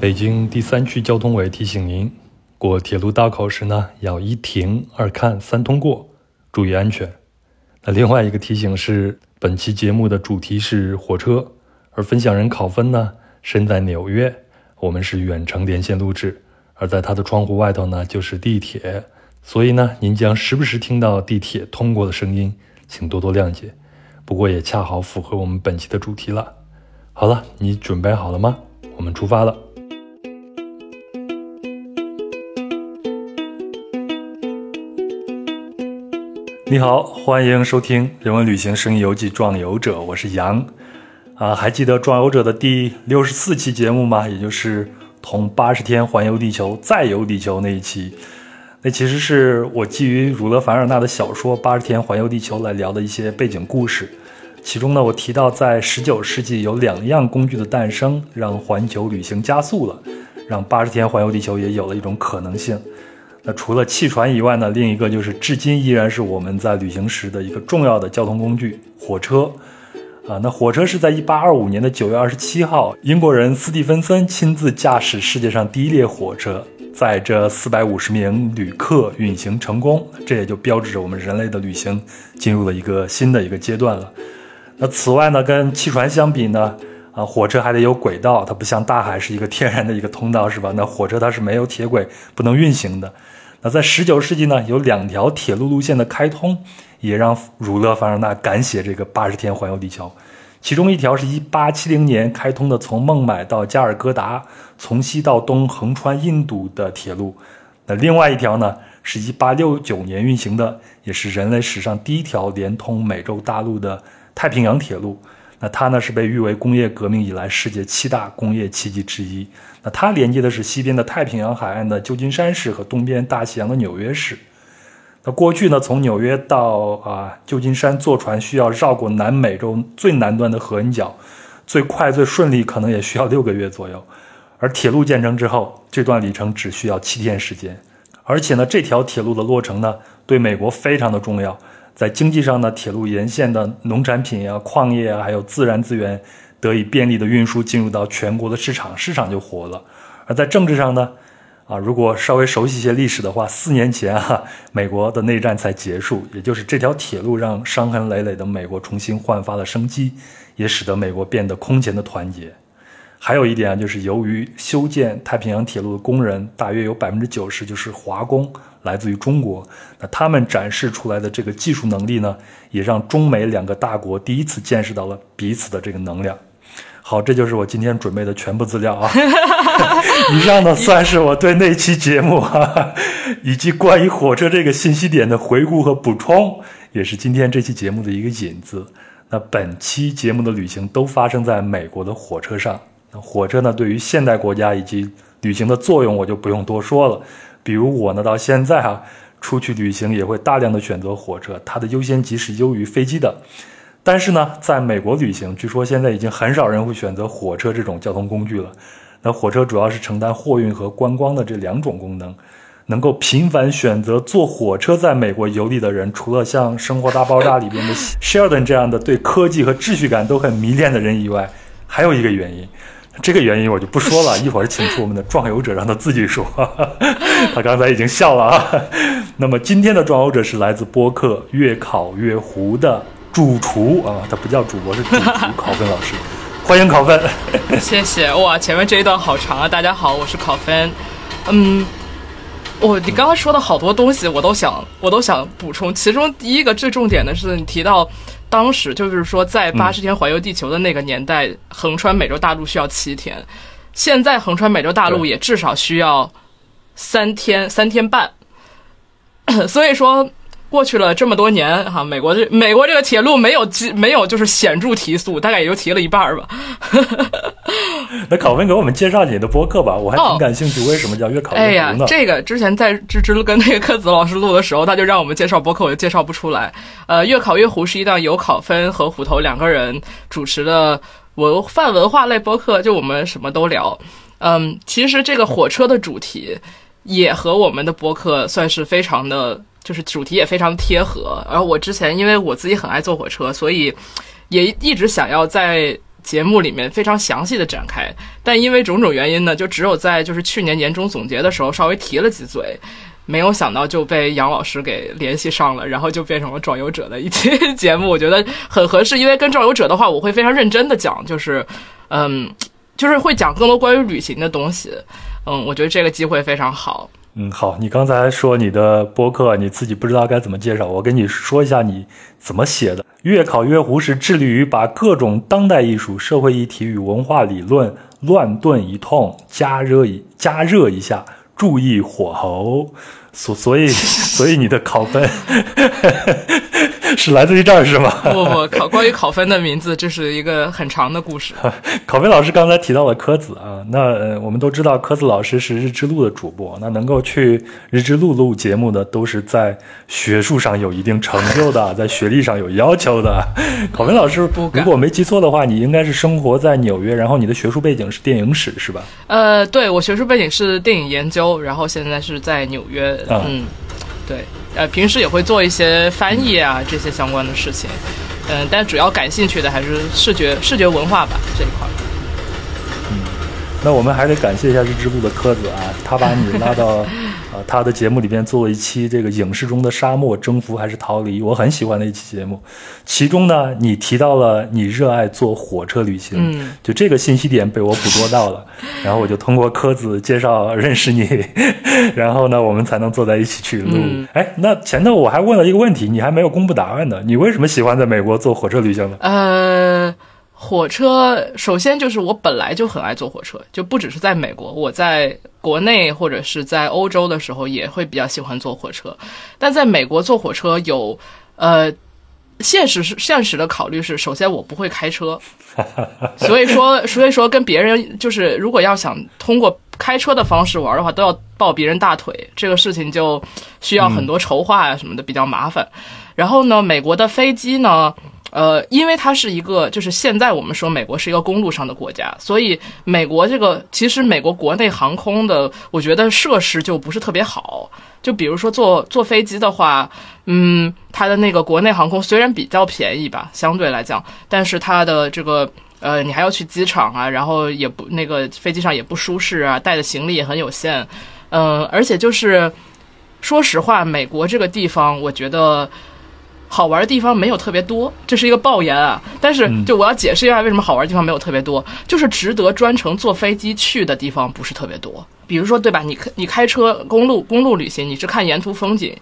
北京第三区交通委提醒您：过铁路道口时呢，要一停、二看、三通过，注意安全。那另外一个提醒是，本期节目的主题是火车，而分享人考分呢身在纽约，我们是远程连线录制，而在他的窗户外头呢就是地铁，所以呢您将时不时听到地铁通过的声音，请多多谅解。不过也恰好符合我们本期的主题了。好了，你准备好了吗？我们出发了。你好，欢迎收听《人文旅行声音游记·壮游者》，我是杨。啊，还记得《壮游者》的第六十四期节目吗？也就是同八十天环游地球再游地球那一期。那其实是我基于儒勒·凡尔纳的小说《八十天环游地球》来聊的一些背景故事。其中呢，我提到在十九世纪有两样工具的诞生，让环球旅行加速了，让八十天环游地球也有了一种可能性。那除了汽船以外呢，另一个就是至今依然是我们在旅行时的一个重要的交通工具——火车。啊，那火车是在一八二五年的九月二十七号，英国人斯蒂芬森亲自驾驶世界上第一列火车。载着四百五十名旅客运行成功，这也就标志着我们人类的旅行进入了一个新的一个阶段了。那此外呢，跟汽船相比呢，啊，火车还得有轨道，它不像大海是一个天然的一个通道，是吧？那火车它是没有铁轨不能运行的。那在十九世纪呢，有两条铁路路线的开通，也让儒勒·凡尔纳敢写这个八十天环游地球。其中一条是一八七零年开通的，从孟买到加尔各答，从西到东横穿印度的铁路。那另外一条呢，是一八六九年运行的，也是人类史上第一条连通美洲大陆的太平洋铁路。那它呢，是被誉为工业革命以来世界七大工业奇迹之一。那它连接的是西边的太平洋海岸的旧金山市和东边大西洋的纽约市。那过去呢，从纽约到啊旧金山坐船需要绕过南美洲最南端的合恩角，最快最顺利可能也需要六个月左右。而铁路建成之后，这段里程只需要七天时间。而且呢，这条铁路的落成呢，对美国非常的重要。在经济上呢，铁路沿线的农产品啊、矿业啊，还有自然资源得以便利的运输进入到全国的市场，市场就活了。而在政治上呢？啊，如果稍微熟悉一些历史的话，四年前啊，美国的内战才结束，也就是这条铁路让伤痕累累的美国重新焕发了生机，也使得美国变得空前的团结。还有一点啊，就是由于修建太平洋铁路的工人大约有百分之九十就是华工，来自于中国，那他们展示出来的这个技术能力呢，也让中美两个大国第一次见识到了彼此的这个能量。好，这就是我今天准备的全部资料啊。以上呢，算是我对那期节目哈，以及关于火车这个信息点的回顾和补充，也是今天这期节目的一个引子。那本期节目的旅行都发生在美国的火车上。火车呢，对于现代国家以及旅行的作用，我就不用多说了。比如我呢，到现在啊，出去旅行也会大量的选择火车，它的优先级是优于飞机的。但是呢，在美国旅行，据说现在已经很少人会选择火车这种交通工具了。那火车主要是承担货运和观光的这两种功能。能够频繁选择坐火车在美国游历的人，除了像《生活大爆炸》里边的 Sheldon 这样的对科技和秩序感都很迷恋的人以外，还有一个原因。这个原因我就不说了，一会儿请出我们的壮游者，让他自己说。他刚才已经笑了啊。那么今天的壮游者是来自播客《越考越糊》的。主厨啊，他不叫主播，是主厨考分老师，欢迎考分。谢谢哇，前面这一段好长啊！大家好，我是考分。嗯，我你刚刚说的好多东西，我都想我都想补充。其中第一个最重点的是，你提到当时就是说，在八十天环游地球的那个年代，横穿美洲大陆需要七天，现在横穿美洲大陆也至少需要三天三天半。所以说。过去了这么多年，哈，美国这美国这个铁路没有没有就是显著提速，大概也就提了一半吧。那考文给我们介绍你的播客吧，我还挺感兴趣，为什么叫越考越糊呢？哎呀，这个之前在芝芝跟那个柯子老师录的时候，他就让我们介绍播客，我就介绍不出来。呃，越考越糊是一档由考分和虎头两个人主持的文泛文化类播客，就我们什么都聊。嗯，其实这个火车的主题也和我们的播客算是非常的。就是主题也非常贴合，然后我之前因为我自己很爱坐火车，所以也一直想要在节目里面非常详细的展开，但因为种种原因呢，就只有在就是去年年终总结的时候稍微提了几嘴，没有想到就被杨老师给联系上了，然后就变成了壮游者的一期节目，我觉得很合适，因为跟壮游者的话，我会非常认真的讲，就是嗯，就是会讲更多关于旅行的东西，嗯，我觉得这个机会非常好。嗯，好，你刚才说你的播客你自己不知道该怎么介绍，我跟你说一下你怎么写的。月考月湖是致力于把各种当代艺术、社会议题与文化理论乱炖一通，加热一加热一下，注意火候。所所以 所以你的考分是来自于这儿是吗？不不，考关于考分的名字，这是一个很长的故事。考分老师刚才提到了柯子啊，那呃我们都知道柯子老师是日之路的主播，那能够去日之路录节目的，都是在学术上有一定成就的，在学历上有要求的。考分老师，如果没记错的话，你应该是生活在纽约，然后你的学术背景是电影史是吧？呃，对我学术背景是电影研究，然后现在是在纽约。嗯，对，呃，平时也会做一些翻译啊这些相关的事情，嗯，但主要感兴趣的还是视觉视觉文化吧这一块。嗯，那我们还得感谢一下日之部的科子啊，他把你拉到。啊，他的节目里边做了一期这个影视中的沙漠征服还是逃离，我很喜欢的一期节目。其中呢，你提到了你热爱坐火车旅行，嗯，就这个信息点被我捕捉到了，然后我就通过柯子介绍认识你，然后呢，我们才能坐在一起去录。哎，那前头我还问了一个问题，你还没有公布答案呢，你为什么喜欢在美国坐火车旅行呢？呃。火车首先就是我本来就很爱坐火车，就不只是在美国，我在国内或者是在欧洲的时候也会比较喜欢坐火车。但在美国坐火车有，呃，现实是现实的考虑是，首先我不会开车，所以说 所以说跟别人就是如果要想通过开车的方式玩的话，都要抱别人大腿，这个事情就需要很多筹划啊什么的，比较麻烦。然后呢，美国的飞机呢？呃，因为它是一个，就是现在我们说美国是一个公路上的国家，所以美国这个其实美国国内航空的，我觉得设施就不是特别好。就比如说坐坐飞机的话，嗯，它的那个国内航空虽然比较便宜吧，相对来讲，但是它的这个呃，你还要去机场啊，然后也不那个飞机上也不舒适啊，带的行李也很有限，嗯，而且就是说实话，美国这个地方，我觉得。好玩的地方没有特别多，这是一个爆言啊！但是，就我要解释一下为什么好玩的地方没有特别多，就是值得专程坐飞机去的地方不是特别多。比如说，对吧？你开你开车公路公路旅行，你是看沿途风景，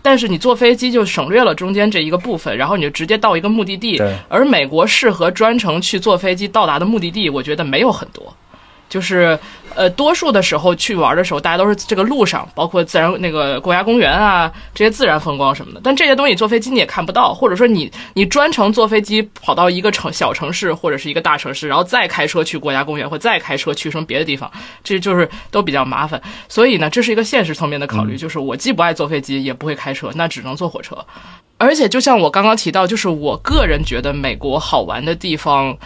但是你坐飞机就省略了中间这一个部分，然后你就直接到一个目的地。而美国适合专程去坐飞机到达的目的地，我觉得没有很多。就是，呃，多数的时候去玩的时候，大家都是这个路上，包括自然那个国家公园啊，这些自然风光什么的。但这些东西坐飞机你也看不到，或者说你你专程坐飞机跑到一个城小城市或者是一个大城市，然后再开车去国家公园，或再开车去什么别的地方，这就是都比较麻烦。所以呢，这是一个现实层面的考虑，就是我既不爱坐飞机，也不会开车，那只能坐火车。而且就像我刚刚提到，就是我个人觉得美国好玩的地方。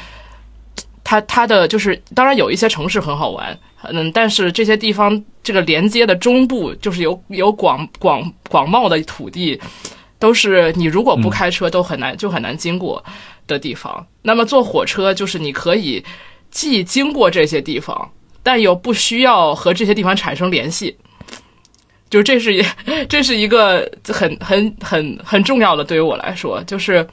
它它的就是，当然有一些城市很好玩，嗯，但是这些地方这个连接的中部就是有有广广广袤的土地，都是你如果不开车都很难就很难经过的地方。那么坐火车就是你可以既经过这些地方，但又不需要和这些地方产生联系，就这是 这是一个很很很很重要的对于我来说就是。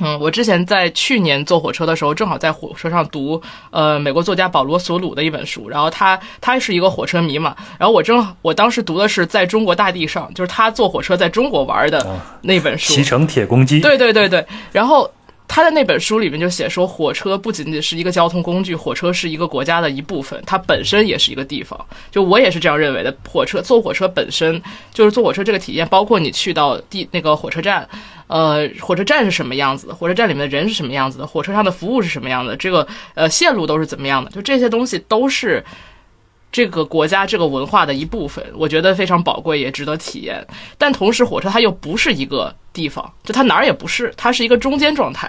嗯，我之前在去年坐火车的时候，正好在火车上读呃美国作家保罗·索鲁的一本书，然后他他是一个火车迷嘛，然后我正我当时读的是在中国大地上，就是他坐火车在中国玩的那本书，骑乘铁公鸡，对对对对，然后。他的那本书里面就写说，火车不仅仅是一个交通工具，火车是一个国家的一部分，它本身也是一个地方。就我也是这样认为的。火车坐火车本身就是坐火车这个体验，包括你去到地那个火车站，呃，火车站是什么样子的，火车站里面的人是什么样子的，火车上的服务是什么样的，这个呃线路都是怎么样的，就这些东西都是。这个国家这个文化的一部分，我觉得非常宝贵，也值得体验。但同时，火车它又不是一个地方，就它哪儿也不是，它是一个中间状态。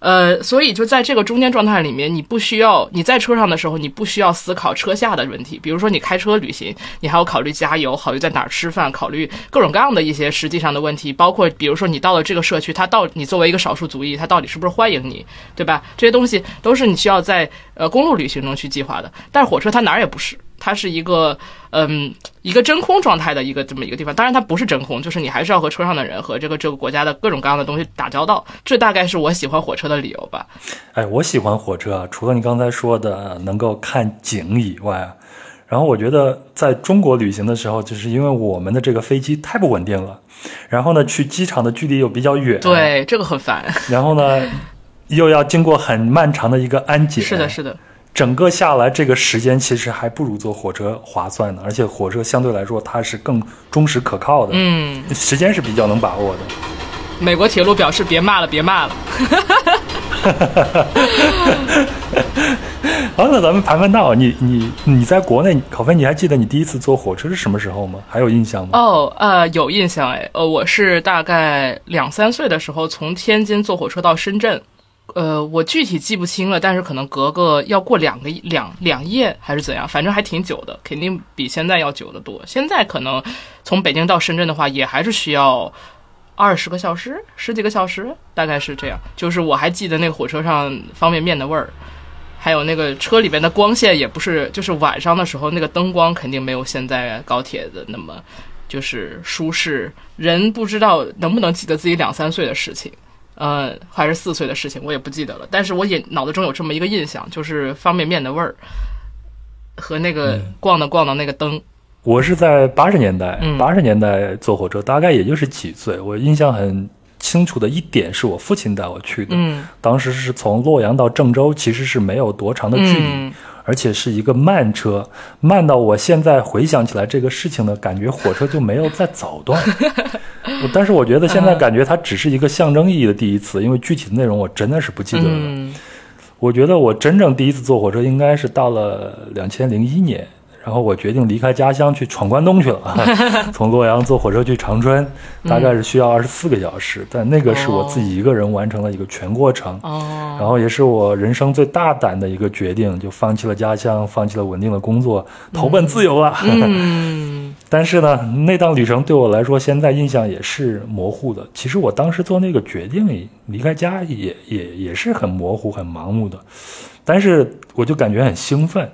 呃，所以就在这个中间状态里面，你不需要你在车上的时候，你不需要思考车下的问题。比如说你开车旅行，你还要考虑加油，考虑在哪儿吃饭，考虑各种各样的一些实际上的问题，包括比如说你到了这个社区，它到你作为一个少数族裔，它到底是不是欢迎你，对吧？这些东西都是你需要在呃公路旅行中去计划的。但是火车它哪儿也不是。它是一个，嗯，一个真空状态的一个这么一个地方。当然，它不是真空，就是你还是要和车上的人和这个这个国家的各种各样的东西打交道。这大概是我喜欢火车的理由吧。哎，我喜欢火车，除了你刚才说的能够看景以外，然后我觉得在中国旅行的时候，就是因为我们的这个飞机太不稳定了，然后呢，去机场的距离又比较远，对，这个很烦。然后呢，又要经过很漫长的一个安检，是的，是的。整个下来，这个时间其实还不如坐火车划算呢。而且火车相对来说，它是更忠实可靠的，嗯，时间是比较能把握的。美国铁路表示：“别骂了，别骂了。”好，那咱们盘盘道，你你你在国内，考飞，你还记得你第一次坐火车是什么时候吗？还有印象吗？哦，呃，有印象哎，呃，我是大概两三岁的时候从天津坐火车到深圳。呃，我具体记不清了，但是可能隔个要过两个两两夜还是怎样，反正还挺久的，肯定比现在要久得多。现在可能从北京到深圳的话，也还是需要二十个小时、十几个小时，大概是这样。就是我还记得那个火车上方便面的味儿，还有那个车里边的光线，也不是，就是晚上的时候那个灯光肯定没有现在高铁的那么就是舒适。人不知道能不能记得自己两三岁的事情。呃，还是四岁的事情，我也不记得了。但是我也脑子中有这么一个印象，就是方便面的味儿和那个逛的逛的那个灯。我是在八十年代，八十年代坐火车，大概也就是几岁。我印象很清楚的一点是我父亲带我去的，当时是从洛阳到郑州，其实是没有多长的距离。而且是一个慢车，慢到我现在回想起来这个事情呢，感觉火车就没有再早断。但是我觉得现在感觉它只是一个象征意义的第一次，因为具体的内容我真的是不记得了。我觉得我真正第一次坐火车应该是到了两千零一年。然后我决定离开家乡去闯关东去了，从洛阳坐火车去长春，大概是需要二十四个小时，但那个是我自己一个人完成了一个全过程，然后也是我人生最大胆的一个决定，就放弃了家乡，放弃了稳定的工作，投奔自由了。但是呢，那趟旅程对我来说，现在印象也是模糊的。其实我当时做那个决定，离开家也也也是很模糊、很盲目的，但是我就感觉很兴奋。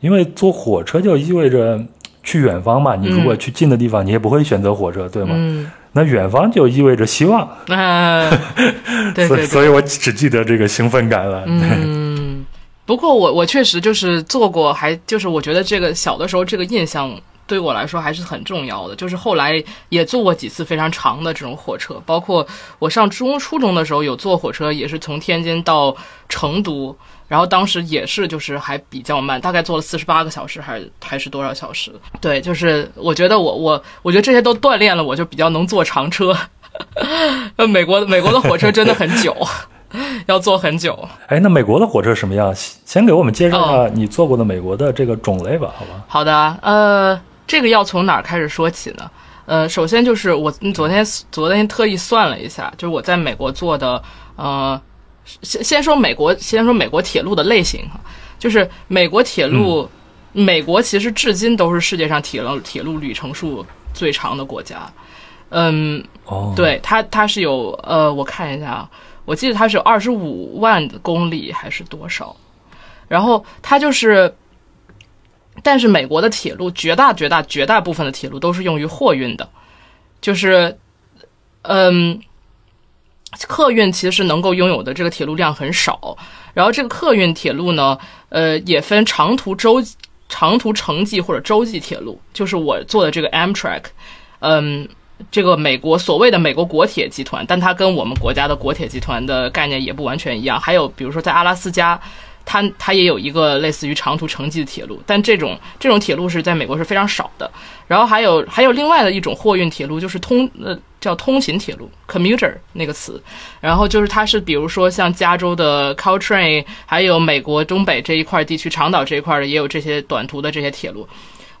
因为坐火车就意味着去远方嘛，你如果去近的地方，你也不会选择火车，对吗？嗯。那远方就意味着希望。啊，对对。所以，所以我只记得这个兴奋感了。嗯。不过，我我确实就是做过，还就是我觉得这个小的时候这个印象对我来说还是很重要的。就是后来也坐过几次非常长的这种火车，包括我上中初中的时候有坐火车，也是从天津到成都。然后当时也是，就是还比较慢，大概坐了四十八个小时，还是还是多少小时？对，就是我觉得我我我觉得这些都锻炼了，我就比较能坐长车。呃，美国美国的火车真的很久，要坐很久。哎，那美国的火车什么样？先给我们介绍一下你坐过的美国的这个种类吧，好吧？好的，呃，这个要从哪儿开始说起呢？呃，首先就是我昨天昨天特意算了一下，就是我在美国做的，呃。先先说美国，先说美国铁路的类型哈，就是美国铁路，美国其实至今都是世界上铁路铁路里程数最长的国家，嗯，哦，对它它是有呃，我看一下啊，我记得它是有二十五万公里还是多少，然后它就是，但是美国的铁路绝大绝大绝大部分的铁路都是用于货运的，就是，嗯。客运其实能够拥有的这个铁路量很少，然后这个客运铁路呢，呃，也分长途洲、长途城际或者洲际铁路。就是我做的这个 Amtrak，嗯，这个美国所谓的美国国铁集团，但它跟我们国家的国铁集团的概念也不完全一样。还有比如说在阿拉斯加。它它也有一个类似于长途城际的铁路，但这种这种铁路是在美国是非常少的。然后还有还有另外的一种货运铁路，就是通呃叫通勤铁路 （commuter） 那个词。然后就是它是比如说像加州的 Caltrain，还有美国东北这一块地区长岛这一块的也有这些短途的这些铁路。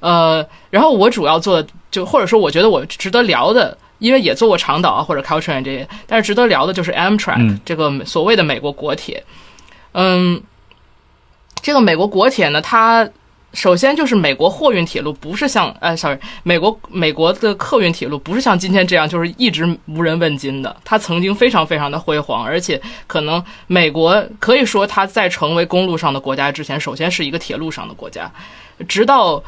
呃，然后我主要做的就或者说我觉得我值得聊的。因为也做过长岛啊或者 Caltrain 这些，但是值得聊的就是 Amtrak、嗯这个所谓的美国国铁。嗯，这个美国国铁呢，它首先就是美国货运铁路不是像呃，sorry，美国美国的客运铁路不是像今天这样就是一直无人问津的，它曾经非常非常的辉煌，而且可能美国可以说它在成为公路上的国家之前，首先是一个铁路上的国家，直到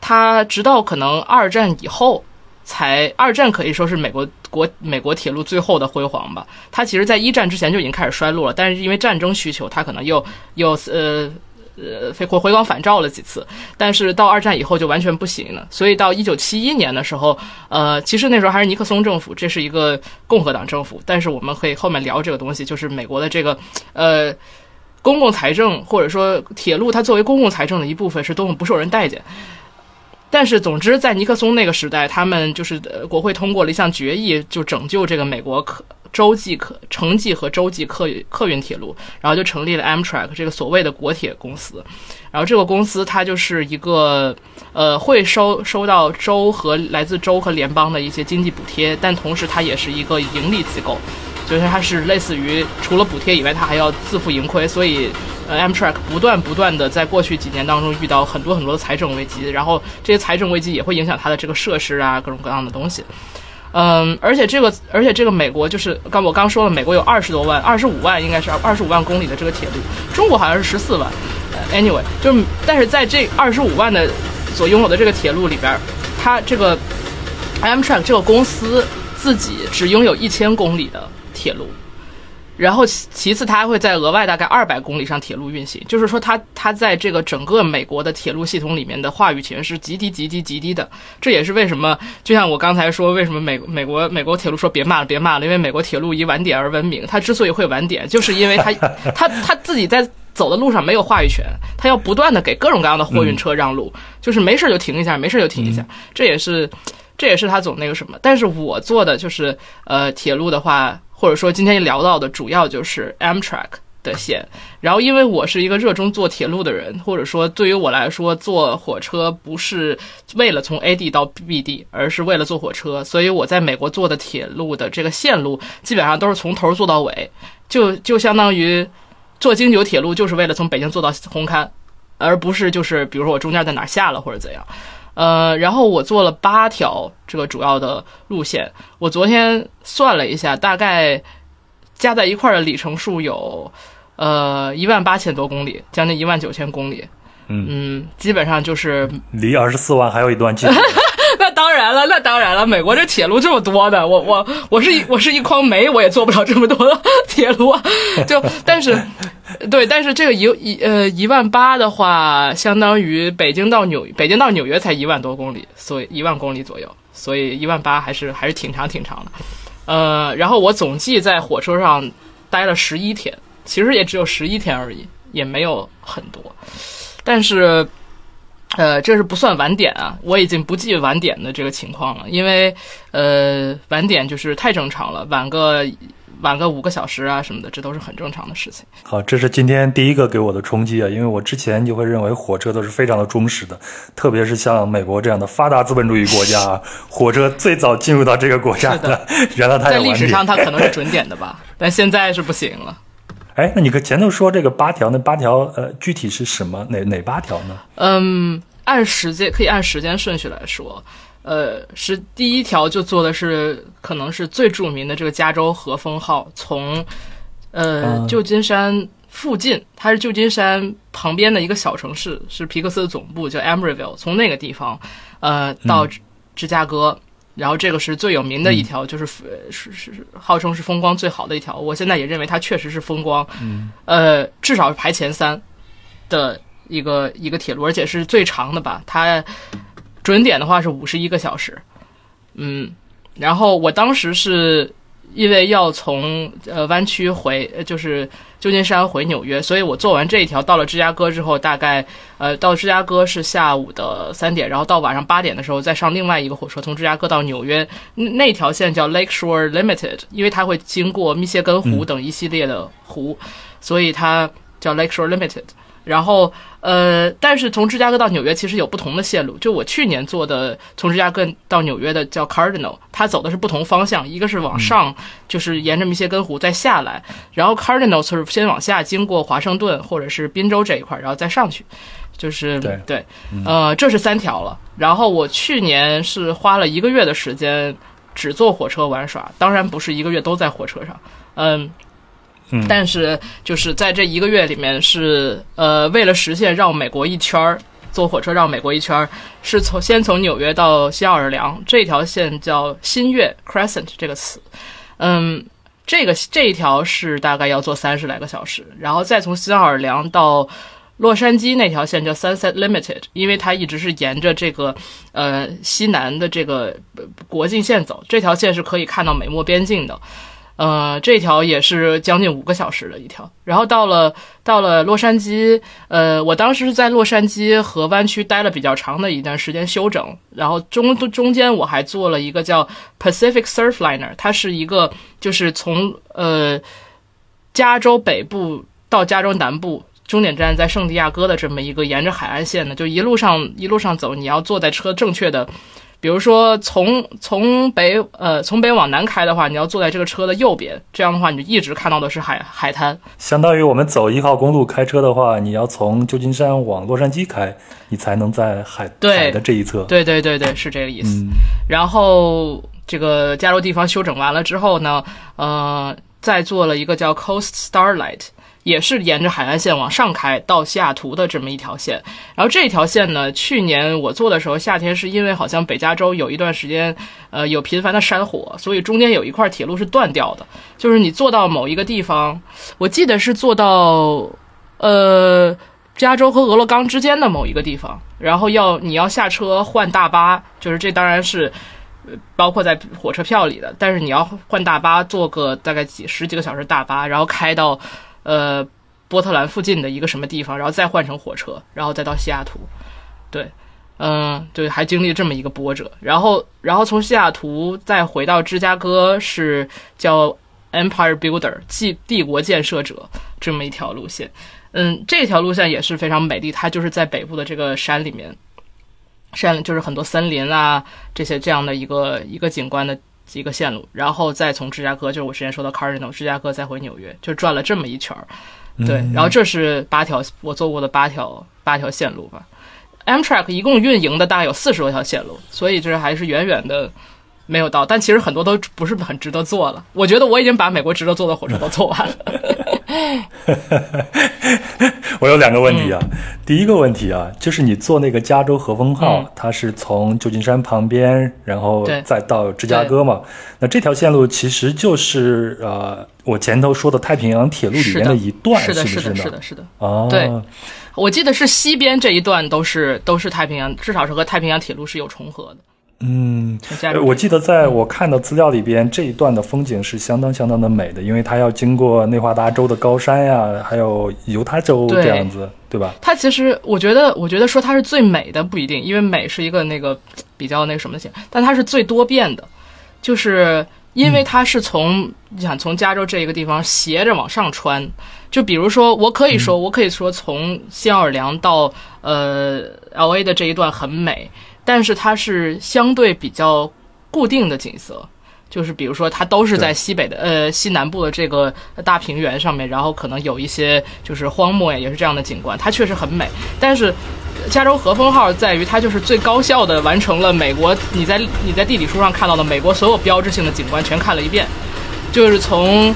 它直到可能二战以后。才二战可以说是美国国美国铁路最后的辉煌吧。它其实，在一战之前就已经开始衰落了，但是因为战争需求，它可能又又呃呃回回光返照了几次。但是到二战以后就完全不行了。所以到一九七一年的时候，呃，其实那时候还是尼克松政府，这是一个共和党政府。但是我们可以后面聊这个东西，就是美国的这个呃公共财政或者说铁路，它作为公共财政的一部分是多么不受人待见。但是，总之，在尼克松那个时代，他们就是，国会通过了一项决议，就拯救这个美国客洲际客城际和洲际客客运铁路，然后就成立了 Amtrak 这个所谓的国铁公司。然后这个公司它就是一个呃，会收收到州和来自州和联邦的一些经济补贴，但同时它也是一个盈利机构，就是它是类似于除了补贴以外，它还要自负盈亏，所以。呃，Amtrak 不断不断的在过去几年当中遇到很多很多的财政危机，然后这些财政危机也会影响它的这个设施啊，各种各样的东西。嗯，而且这个，而且这个美国就是刚我刚说了，美国有二十多万，二十五万应该是二十五万公里的这个铁路，中国好像是十四万。，anyway，就是但是在这二十五万的所拥有的这个铁路里边，它这个 Amtrak 这个公司自己只拥有一千公里的铁路。然后其其次，它还会在额外大概二百公里上铁路运行，就是说它它在这个整个美国的铁路系统里面的话语权是极低极低极低的。这也是为什么，就像我刚才说，为什么美美国 美国铁路说别骂了别骂了，因为美国铁路以晚点而闻名。它之所以会晚点，就是因为它它它自己在走的路上没有话语权，它要不断的给各种各样的货运车让路，就是没事就停一下，没事就停一下。这也是这也是它总那个什么。但是我做的就是呃铁路的话。或者说今天聊到的主要就是 Amtrak 的线，然后因为我是一个热衷坐铁路的人，或者说对于我来说坐火车不是为了从 A 地到 B 地，而是为了坐火车，所以我在美国坐的铁路的这个线路基本上都是从头坐到尾，就就相当于坐京九铁路就是为了从北京坐到红磡，而不是就是比如说我中间在哪下了或者怎样。呃，然后我做了八条这个主要的路线，我昨天算了一下，大概加在一块儿的里程数有呃一万八千多公里，将近一万九千公里。嗯基本上就是离二十四万还有一段距离。那当然了，那当然了，美国这铁路这么多的，我我我是一我是一筐煤，我也做不了这么多的铁路。就但是，对，但是这个一一呃一万八的话，相当于北京到纽北京到纽约才一万多公里，所以一万公里左右，所以一万八还是还是挺长挺长的。呃，然后我总计在火车上待了十一天，其实也只有十一天而已，也没有很多，但是。呃，这是不算晚点啊，我已经不计晚点的这个情况了，因为呃，晚点就是太正常了，晚个晚个五个小时啊什么的，这都是很正常的事情。好，这是今天第一个给我的冲击啊，因为我之前就会认为火车都是非常的忠实的，特别是像美国这样的发达资本主义国家，啊火车最早进入到这个国家的，原来它在历史上它可能是 准点的吧，但现在是不行了。哎，那你跟前头说这个八条，那八条呃，具体是什么？哪哪八条呢？嗯，按时间可以按时间顺序来说，呃，是第一条就做的是可能是最著名的这个加州和风号，从呃旧金山附近，它是旧金山旁边的一个小城市，是皮克斯的总部，叫 Emeryville，从那个地方呃到芝加哥。然后这个是最有名的一条，就是是是号称是风光最好的一条。我现在也认为它确实是风光，呃，至少是排前三的一个一个铁路，而且是最长的吧。它准点的话是五十一个小时，嗯。然后我当时是因为要从呃湾区回，就是旧金山回纽约，所以我做完这一条到了芝加哥之后，大概呃到芝加哥是下午的三点，然后到晚上八点的时候再上另外一个火车从芝加哥到纽约，那条线叫 Lake Shore Limited，因为它会经过密歇根湖等一系列的湖，所以它叫 Lake Shore Limited。然后呃，但是从芝加哥到纽约其实有不同的线路。就我去年坐的从芝加哥到纽约的叫 Cardinal，它走的是不同方向，一个是往上，就是沿着密歇根湖再下来，然后 Cardinal 是先往下经过华盛顿或者是宾州这一块，然后再上去。就是对对，呃，这是三条了。然后我去年是花了一个月的时间，只坐火车玩耍，当然不是一个月都在火车上，嗯。但是就是在这一个月里面是呃，为了实现绕美国一圈儿，坐火车绕美国一圈儿，是从先从纽约到新奥尔良这条线叫新月 Crescent 这个词，嗯，这个这一条是大概要坐三十来个小时，然后再从新奥尔良到洛杉矶那条线叫 Sunset Limited，因为它一直是沿着这个呃西南的这个国境线走，这条线是可以看到美墨边境的。呃，这条也是将近五个小时的一条，然后到了到了洛杉矶，呃，我当时是在洛杉矶和湾区待了比较长的一段时间休整，然后中中间我还做了一个叫 Pacific Surfliner，它是一个就是从呃加州北部到加州南部，终点站在圣地亚哥的这么一个沿着海岸线的，就一路上一路上走，你要坐在车正确的。比如说从从北呃从北往南开的话，你要坐在这个车的右边，这样的话你就一直看到的是海海滩。相当于我们走一号公路开车的话，你要从旧金山往洛杉矶开，你才能在海对海的这一侧。对对对对，是这个意思。嗯然后这个加州地方修整完了之后呢，呃，再做了一个叫 Coast Starlight，也是沿着海岸线往上开到西雅图的这么一条线。然后这条线呢，去年我做的时候，夏天是因为好像北加州有一段时间，呃，有频繁的山火，所以中间有一块铁路是断掉的。就是你坐到某一个地方，我记得是坐到呃加州和俄勒冈之间的某一个地方，然后要你要下车换大巴，就是这当然是。包括在火车票里的，但是你要换大巴，坐个大概几十几个小时大巴，然后开到呃波特兰附近的一个什么地方，然后再换成火车，然后再到西雅图。对，嗯，对，还经历这么一个波折，然后然后从西雅图再回到芝加哥是叫 Empire Builder 即帝国建设者这么一条路线。嗯，这条路线也是非常美丽，它就是在北部的这个山里面，山就是很多森林啊这些这样的一个一个景观的一个线路，然后再从芝加哥，就是我之前说的 Cardinal 芝加哥再回纽约，就转了这么一圈儿。对，然后这是八条我做过的八条八条线路吧。Amtrak 一共运营的大概有四十多条线路，所以这还是远远的没有到，但其实很多都不是很值得坐了。我觉得我已经把美国值得坐的火车都坐完了。我有两个问题啊，第一个问题啊，就是你坐那个加州和风号，它是从旧金山旁边，然后对再到芝加哥嘛？那这条线路其实就是呃，我前头说的太平洋铁路里面的一段，是的，不是的，呢？是的，是的。哦，对我记得是西边这一段都是都是太平洋，至少是和太平洋铁路是有重合的。嗯，我记得在我看的资料里边，这一段的风景是相当相当的美的，因为它要经过内华达州的高山呀，还有犹他州这样子，对吧？它其实，我觉得，我觉得说它是最美的不一定，因为美是一个那个比较那个什么的形，但它是最多变的，就是因为它是从你想从加州这一个地方斜着往上穿，就比如说，我可以说，我可以说从新奥尔良到呃 L A 的这一段很美，但是它是相对比较固定的景色。就是比如说，它都是在西北的呃西南部的这个大平原上面，然后可能有一些就是荒漠呀，也是这样的景观，它确实很美。但是加州和风号在于它就是最高效的完成了美国你在你在地理书上看到的美国所有标志性的景观全看了一遍，就是从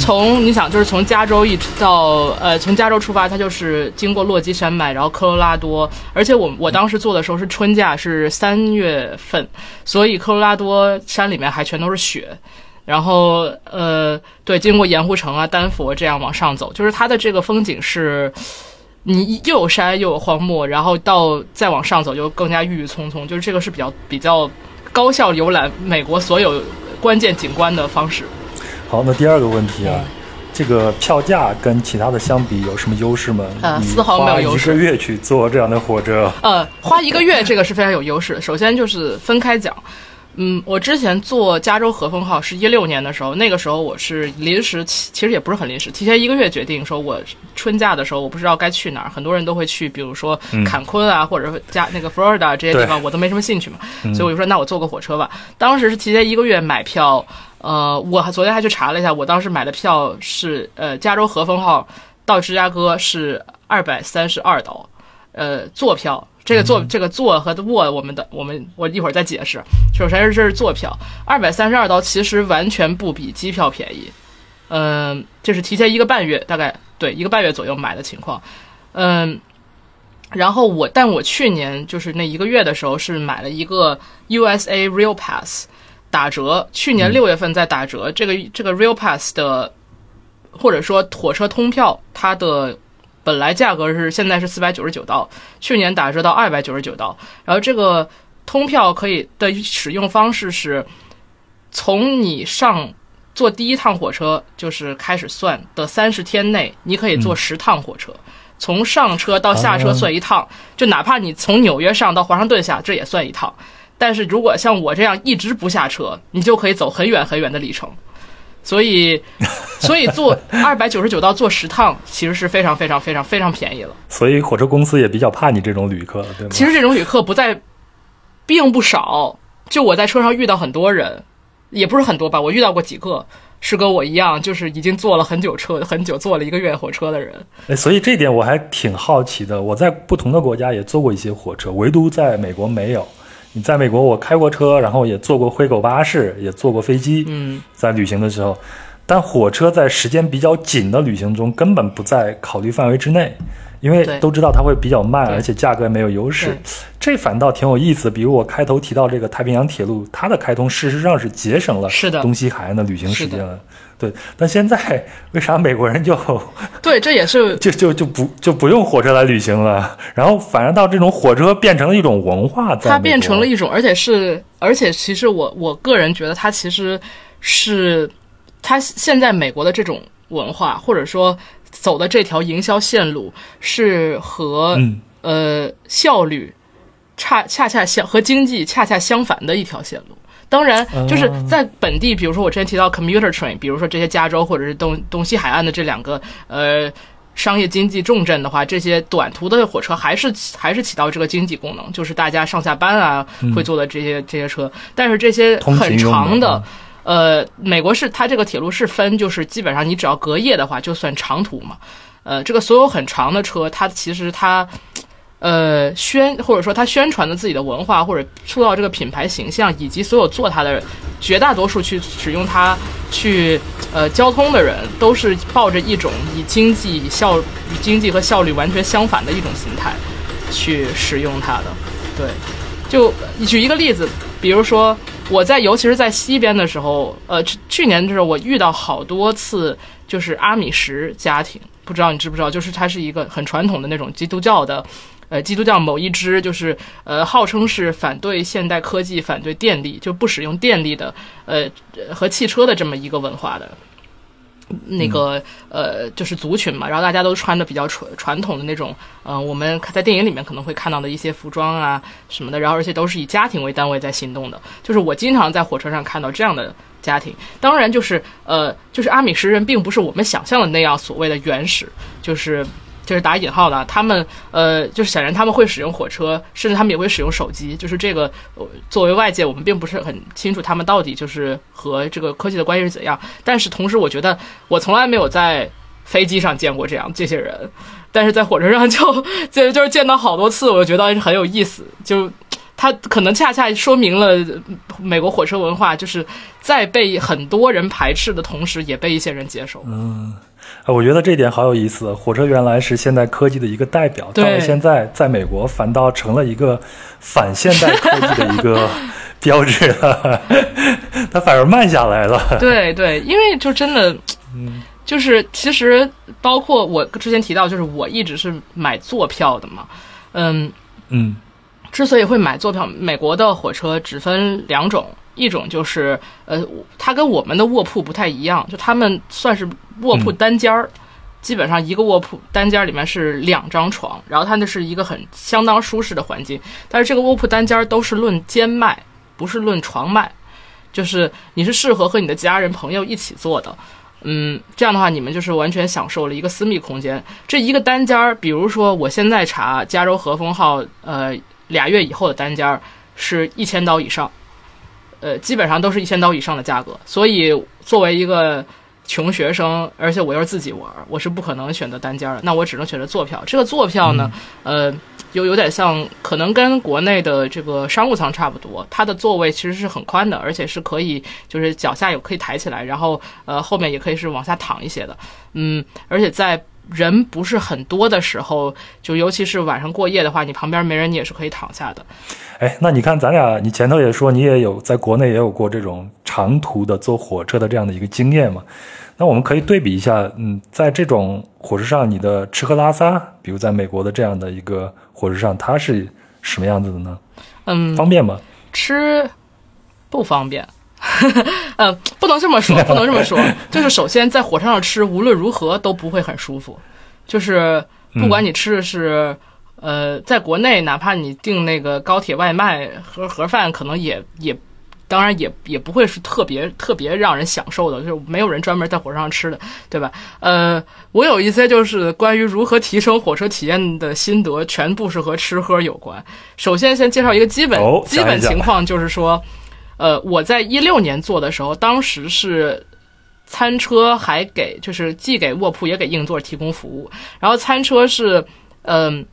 从你想就是从加州一直到呃从加州出发，它就是经过落基山脉，然后科罗拉多，而且我我当时做的时候是春假，是三月份，所以科罗拉多山里面还全都是雪。然后，呃，对，经过盐湖城啊、丹佛这样往上走，就是它的这个风景是，你又有山又有荒漠，然后到再往上走就更加郁郁葱葱，就是这个是比较比较高效游览美国所有关键景观的方式。好，那第二个问题啊，这个票价跟其他的相比有什么优势吗？你呃丝毫没有优势花一个月去坐这样的火车，呃，花一个月这个是非常有优势的。首先就是分开讲，嗯，我之前坐加州和风号是一六年的时候，那个时候我是临时，其实也不是很临时，提前一个月决定说，我春假的时候我不知道该去哪儿，很多人都会去，比如说坎昆啊，或者加那个佛罗里达这些地方，我都没什么兴趣嘛，所以我就说那我坐个火车吧。当时是提前一个月买票，呃，我昨天还去查了一下，我当时买的票是呃加州和风号到芝加哥是二百三十二刀，呃，坐票。这个坐这个坐和卧，我们的我们我一会儿再解释。首先是这是坐票，二百三十二刀，其实完全不比机票便宜。嗯，这是提前一个半月，大概对一个半月左右买的情况。嗯，然后我但我去年就是那一个月的时候是买了一个 USA Real Pass 打折，去年六月份在打折。这个这个 Real Pass 的或者说火车通票，它的。本来价格是现在是四百九十九刀，去年打折到二百九十九刀。然后这个通票可以的使用方式是，从你上坐第一趟火车就是开始算的三十天内，你可以坐十趟火车，从上车到下车算一趟，就哪怕你从纽约上到华盛顿下，这也算一趟。但是如果像我这样一直不下车，你就可以走很远很远的里程。所以，所以坐二百九十九刀坐十趟，其实是非常非常非常非常便宜了。所以火车公司也比较怕你这种旅客，对吗？其实这种旅客不在，并不少。就我在车上遇到很多人，也不是很多吧，我遇到过几个是跟我一样，就是已经坐了很久车，很久坐了一个月火车的人。哎，所以这点我还挺好奇的。我在不同的国家也坐过一些火车，唯独在美国没有。你在美国，我开过车，然后也坐过灰狗巴士，也坐过飞机。嗯，在旅行的时候，但火车在时间比较紧的旅行中根本不在考虑范围之内，因为都知道它会比较慢，而且价格没有优势。这反倒挺有意思。比如我开头提到这个太平洋铁路，它的开通事实上是节省了东西海岸的旅行时间了。对，但现在为啥美国人就 对这也是 就就就不就不用火车来旅行了？然后反而到这种火车变成了一种文化，它变成了一种，而且是而且其实我我个人觉得它其实是它现在美国的这种文化，或者说走的这条营销线路是和呃效率恰恰恰相和经济恰恰相反的一条线路。当然，就是在本地，比如说我之前提到 commuter train，比如说这些加州或者是东东西海岸的这两个呃商业经济重镇的话，这些短途的火车还是还是起到这个经济功能，就是大家上下班啊会坐的这些这些车。但是这些很长的，呃，美国是它这个铁路是分，就是基本上你只要隔夜的话就算长途嘛。呃，这个所有很长的车，它其实它。呃，宣或者说它宣传的自己的文化，或者塑造这个品牌形象，以及所有做它的人绝大多数去使用它去呃交通的人，都是抱着一种以经济效与经济和效率完全相反的一种心态去使用它的。对，就举一个例子，比如说我在尤其是在西边的时候，呃，去去年的时候我遇到好多次，就是阿米什家庭，不知道你知不知道，就是它是一个很传统的那种基督教的。呃，基督教某一支就是呃，号称是反对现代科技、反对电力，就不使用电力的，呃，和汽车的这么一个文化的，那个呃，就是族群嘛。然后大家都穿的比较传传统的那种，嗯，我们在电影里面可能会看到的一些服装啊什么的。然后而且都是以家庭为单位在行动的。就是我经常在火车上看到这样的家庭。当然，就是呃，就是阿米什人并不是我们想象的那样所谓的原始，就是。就是打引号的，他们呃，就是显然他们会使用火车，甚至他们也会使用手机。就是这个作为外界，我们并不是很清楚他们到底就是和这个科技的关系是怎样。但是同时，我觉得我从来没有在飞机上见过这样这些人，但是在火车上就就就是见到好多次，我觉得很有意思。就他可能恰恰说明了美国火车文化，就是在被很多人排斥的同时，也被一些人接受。嗯。啊，我觉得这点好有意思。火车原来是现代科技的一个代表，到了现在，在美国反倒成了一个反现代科技的一个 标志了。它反而慢下来了。对对，因为就真的，嗯，就是其实包括我之前提到，就是我一直是买坐票的嘛。嗯嗯，之所以会买坐票，美国的火车只分两种。一种就是，呃，它跟我们的卧铺不太一样，就他们算是卧铺单间儿，基本上一个卧铺单间儿里面是两张床，然后它那是一个很相当舒适的环境。但是这个卧铺单间儿都是论间卖，不是论床卖，就是你是适合和你的家人朋友一起坐的。嗯，这样的话，你们就是完全享受了一个私密空间。这一个单间儿，比如说我现在查加州和风号，呃，俩月以后的单间儿是一千刀以上，呃，基本上都是一千刀以上的价格。所以作为一个穷学生，而且我又是自己玩，我是不可能选择单间的，那我只能选择坐票。这个坐票呢，呃。有有点像，可能跟国内的这个商务舱差不多。它的座位其实是很宽的，而且是可以，就是脚下有可以抬起来，然后呃后面也可以是往下躺一些的。嗯，而且在人不是很多的时候，就尤其是晚上过夜的话，你旁边没人，你也是可以躺下的。哎，那你看咱俩，你前头也说你也有在国内也有过这种长途的坐火车的这样的一个经验嘛？那我们可以对比一下，嗯，在这种火车上，你的吃喝拉撒，比如在美国的这样的一个火车上，它是什么样子的呢？嗯，方便吗？吃不方便，嗯，不能这么说，不能这么说。就是首先在火车上吃，无论如何都不会很舒服。就是不管你吃的是，呃，在国内哪怕你订那个高铁外卖和盒饭，可能也也。当然也也不会是特别特别让人享受的，就是没有人专门在火车上吃的，对吧？呃，我有一些就是关于如何提升火车体验的心得，全部是和吃喝有关。首先，先介绍一个基本基本情况，就是说，呃，我在一六年做的时候，当时是餐车还给就是既给卧铺也给硬座提供服务，然后餐车是嗯。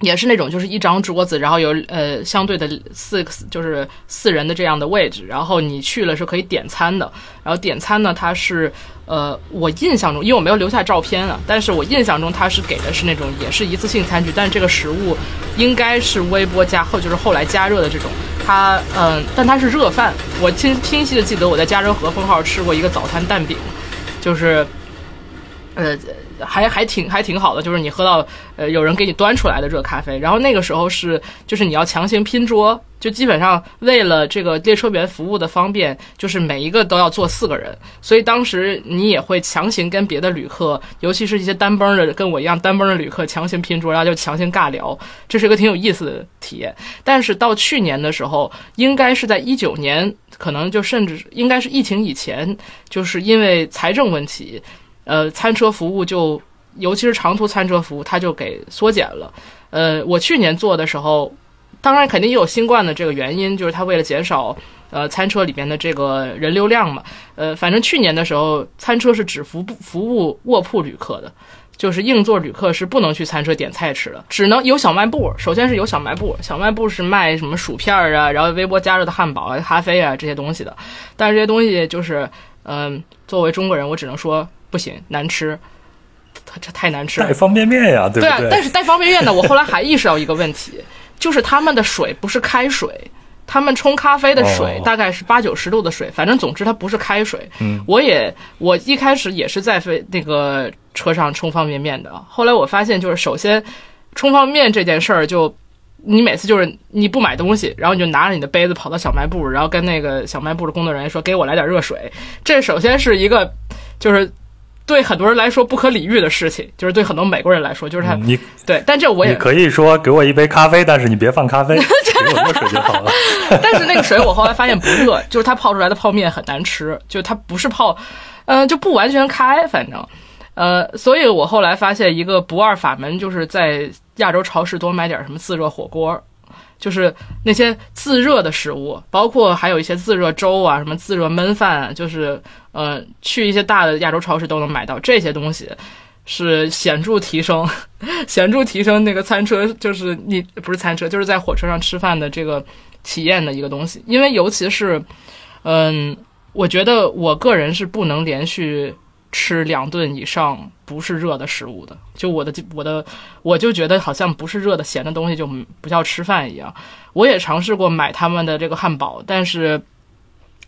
也是那种，就是一张桌子，然后有呃相对的四就是四人的这样的位置，然后你去了是可以点餐的。然后点餐呢，它是呃我印象中，因为我没有留下照片啊，但是我印象中它是给的是那种也是一次性餐具，但是这个食物应该是微波加后就是后来加热的这种。它嗯，但它是热饭。我清清晰的记得我在加州和风号吃过一个早餐蛋饼，就是呃。还还挺还挺好的，就是你喝到呃有人给你端出来的热咖啡，然后那个时候是就是你要强行拼桌，就基本上为了这个列车员服务的方便，就是每一个都要坐四个人，所以当时你也会强行跟别的旅客，尤其是一些单崩的跟我一样单崩的旅客强行拼桌，然后就强行尬聊，这是一个挺有意思的体验。但是到去年的时候，应该是在一九年，可能就甚至应该是疫情以前，就是因为财政问题。呃，餐车服务就，尤其是长途餐车服务，它就给缩减了。呃，我去年做的时候，当然肯定也有新冠的这个原因，就是它为了减少呃餐车里面的这个人流量嘛。呃，反正去年的时候，餐车是只服服务卧铺旅客的，就是硬座旅客是不能去餐车点菜吃的，只能有小卖部。首先是有小卖部，小卖部是卖什么薯片啊，然后微波加热的汉堡啊、咖啡啊这些东西的。但是这些东西就是，嗯，作为中国人，我只能说。不行，难吃，它这太难吃了。带方便面呀，对对？对啊，但是带方便面呢，我后来还意识到一个问题，就是他们的水不是开水，他们冲咖啡的水大概是八九十度的水，反正总之它不是开水。嗯，我也我一开始也是在飞那个车上冲方便面的，后来我发现就是首先冲方便面这件事儿，就你每次就是你不买东西，然后你就拿着你的杯子跑到小卖部，然后跟那个小卖部的工作人员说给我来点热水，这首先是一个就是。对很多人来说不可理喻的事情，就是对很多美国人来说，就是他你对，但这我也可以说给我一杯咖啡，但是你别放咖啡，给我热水就好了。但是那个水我后来发现不热，就是它泡出来的泡面很难吃，就它不是泡，嗯，就不完全开，反正，呃，所以我后来发现一个不二法门，就是在亚洲超市多买点什么自热火锅。就是那些自热的食物，包括还有一些自热粥啊，什么自热焖饭啊，就是呃，去一些大的亚洲超市都能买到这些东西，是显著提升，显著提升那个餐车，就是你不是餐车，就是在火车上吃饭的这个体验的一个东西。因为尤其是，嗯，我觉得我个人是不能连续。吃两顿以上不是热的食物的，就我的我的我就觉得好像不是热的咸的东西就不叫吃饭一样。我也尝试过买他们的这个汉堡，但是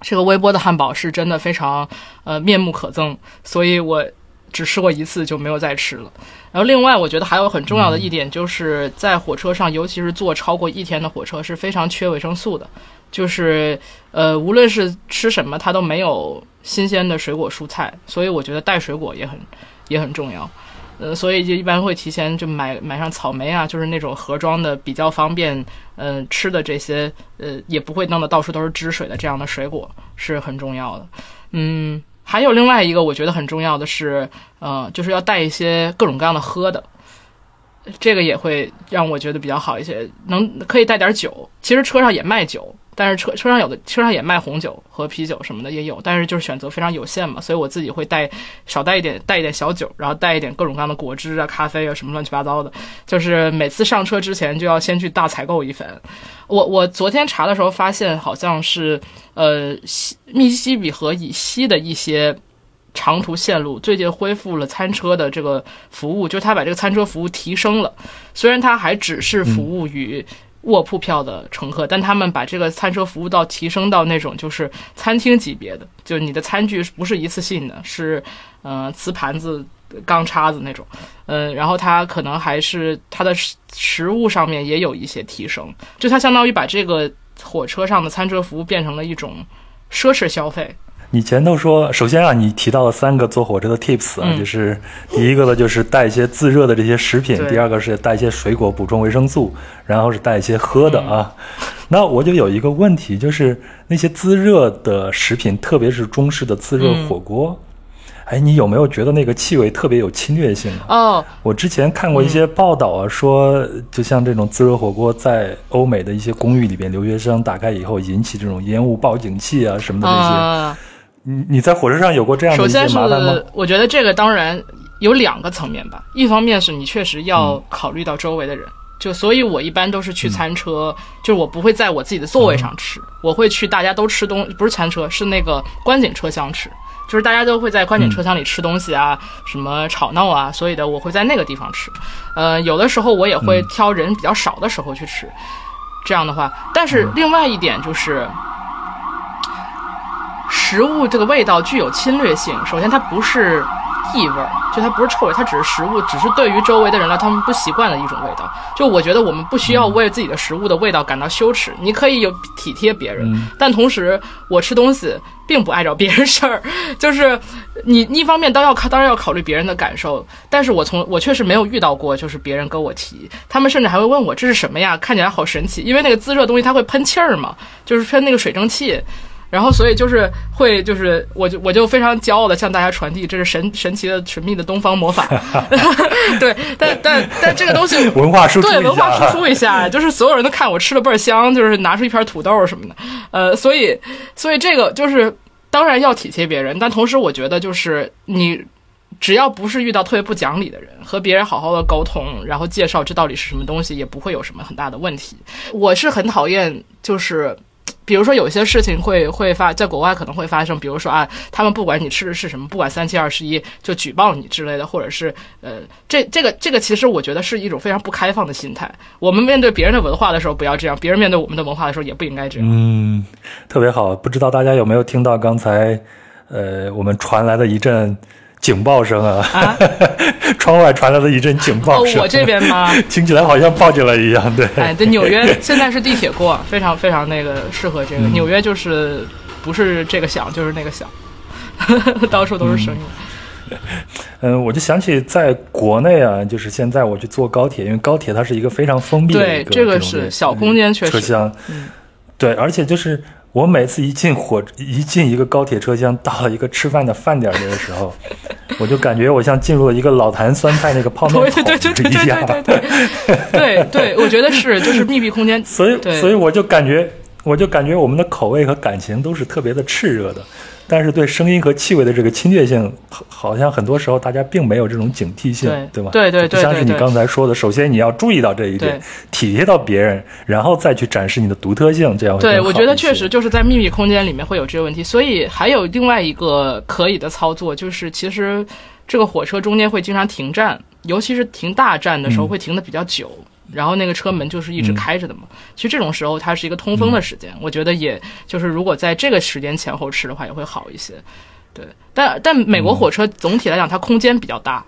这个微波的汉堡是真的非常呃面目可憎，所以我只吃过一次就没有再吃了。然后另外我觉得还有很重要的一点就是在火车上，尤其是坐超过一天的火车是非常缺维生素的，就是呃无论是吃什么它都没有。新鲜的水果蔬菜，所以我觉得带水果也很也很重要。呃，所以就一般会提前就买买上草莓啊，就是那种盒装的比较方便，嗯、吃的这些，呃，也不会弄得到处都是汁水的这样的水果是很重要的。嗯，还有另外一个我觉得很重要的是，呃，就是要带一些各种各样的喝的。这个也会让我觉得比较好一些，能可以带点酒。其实车上也卖酒，但是车车上有的车上也卖红酒和啤酒什么的也有，但是就是选择非常有限嘛，所以我自己会带少带一点，带一点小酒，然后带一点各种各样的果汁啊、咖啡啊什么乱七八糟的。就是每次上车之前就要先去大采购一番。我我昨天查的时候发现，好像是呃西密西西比河以西的一些。长途线路最近恢复了餐车的这个服务，就是他把这个餐车服务提升了。虽然他还只是服务于卧铺票的乘客，但他们把这个餐车服务到提升到那种就是餐厅级别的，就是你的餐具不是一次性的，是呃瓷盘子、钢叉子那种。嗯，然后它可能还是它的食食物上面也有一些提升，就它相当于把这个火车上的餐车服务变成了一种奢侈消费。你前头说，首先啊，你提到了三个坐火车的 tips 啊，嗯就是第一个呢，就是带一些自热的这些食品；第二个是带一些水果补充维生素；然后是带一些喝的啊。那我就有一个问题，就是那些自热的食品，特别是中式的自热火锅，哎，你有没有觉得那个气味特别有侵略性啊？哦，我之前看过一些报道啊，说就像这种自热火锅，在欧美的一些公寓里边，留学生打开以后引起这种烟雾报警器啊什么的那些。嗯。你你在火车上有过这样的一些首先是？我觉得这个当然有两个层面吧，一方面是你确实要考虑到周围的人，就所以我一般都是去餐车，就是我不会在我自己的座位上吃，我会去大家都吃东，不是餐车，是那个观景车厢吃。就是大家都会在观景车厢里吃东西啊，什么吵闹啊，所以的我会在那个地方吃。呃，有的时候我也会挑人比较少的时候去吃，这样的话。但是另外一点就是，食物这个味道具有侵略性。首先，它不是异味儿，就它不是臭味，它只是食物，只是对于周围的人来，他们不习惯的一种味道。就我觉得我们不需要为自己的食物的味道感到羞耻，你可以有体贴别人，但同时我吃东西并不碍着别人事儿。就是你一方面当要考，当然要考虑别人的感受，但是我从我确实没有遇到过，就是别人跟我提，他们甚至还会问我这是什么呀，看起来好神奇，因为那个滋热东西它会喷气儿嘛，就是喷那个水蒸气。然后，所以就是会，就是我就我就非常骄傲的向大家传递，这是神神奇的、神秘的东方魔法。对，但但但这个东西 文化输出对文化输出一下，就是所有人都看我吃的倍儿香，就是拿出一片土豆什么的，呃，所以所以这个就是当然要体贴别人，但同时我觉得就是你。只要不是遇到特别不讲理的人，和别人好好的沟通，然后介绍这到底是什么东西，也不会有什么很大的问题。我是很讨厌，就是比如说有些事情会会发，在国外可能会发生，比如说啊，他们不管你吃的是什么，不管三七二十一就举报你之类的，或者是呃，这这个这个其实我觉得是一种非常不开放的心态。我们面对别人的文化的时候不要这样，别人面对我们的文化的时候也不应该这样。嗯，特别好。不知道大家有没有听到刚才，呃，我们传来的一阵警报声啊？啊 窗外传来了一阵警哦报声，，我这边吗？听起来好像报警了一样。对，哎，对，纽约 现在是地铁过，非常非常那个适合这个。纽约就是不是这个响就是那个响，到处都是声音。嗯，我就想起在国内啊，就是现在我去坐高铁，因为高铁它是一个非常封闭的一个对这个是小空间确实车厢，嗯对，而且就是我每次一进火一进一个高铁车厢，到了一个吃饭的饭点儿的时候，我就感觉我像进入了一个老坛酸菜那个泡面对桶对对对对一样。对对对对对，我觉得是就是密闭空间。所以，所以我就感觉，我就感觉我们的口味和感情都是特别的炽热的，但是对声音和气味的这个侵略性，好好像很多时候大家并没有这种警惕性，对吧？对对就不像是你对对对刚才说的，首先你要注意到这一点，体贴到别人，然后再去展示你的独特性，这样对，我觉得确实就是在秘密空间里面会有这个问题，所以还有另外一个可以的操作，就是其实这个火车中间会经常停站，尤其是停大站的时候嗯会停的比较久。然后那个车门就是一直嗯。开着的嘛，其实这种时候它是一个通风的时间，我觉得也就是如果在这个时间前后吃的话也会好一些。对，但但美国火车总体来讲它空间比较大，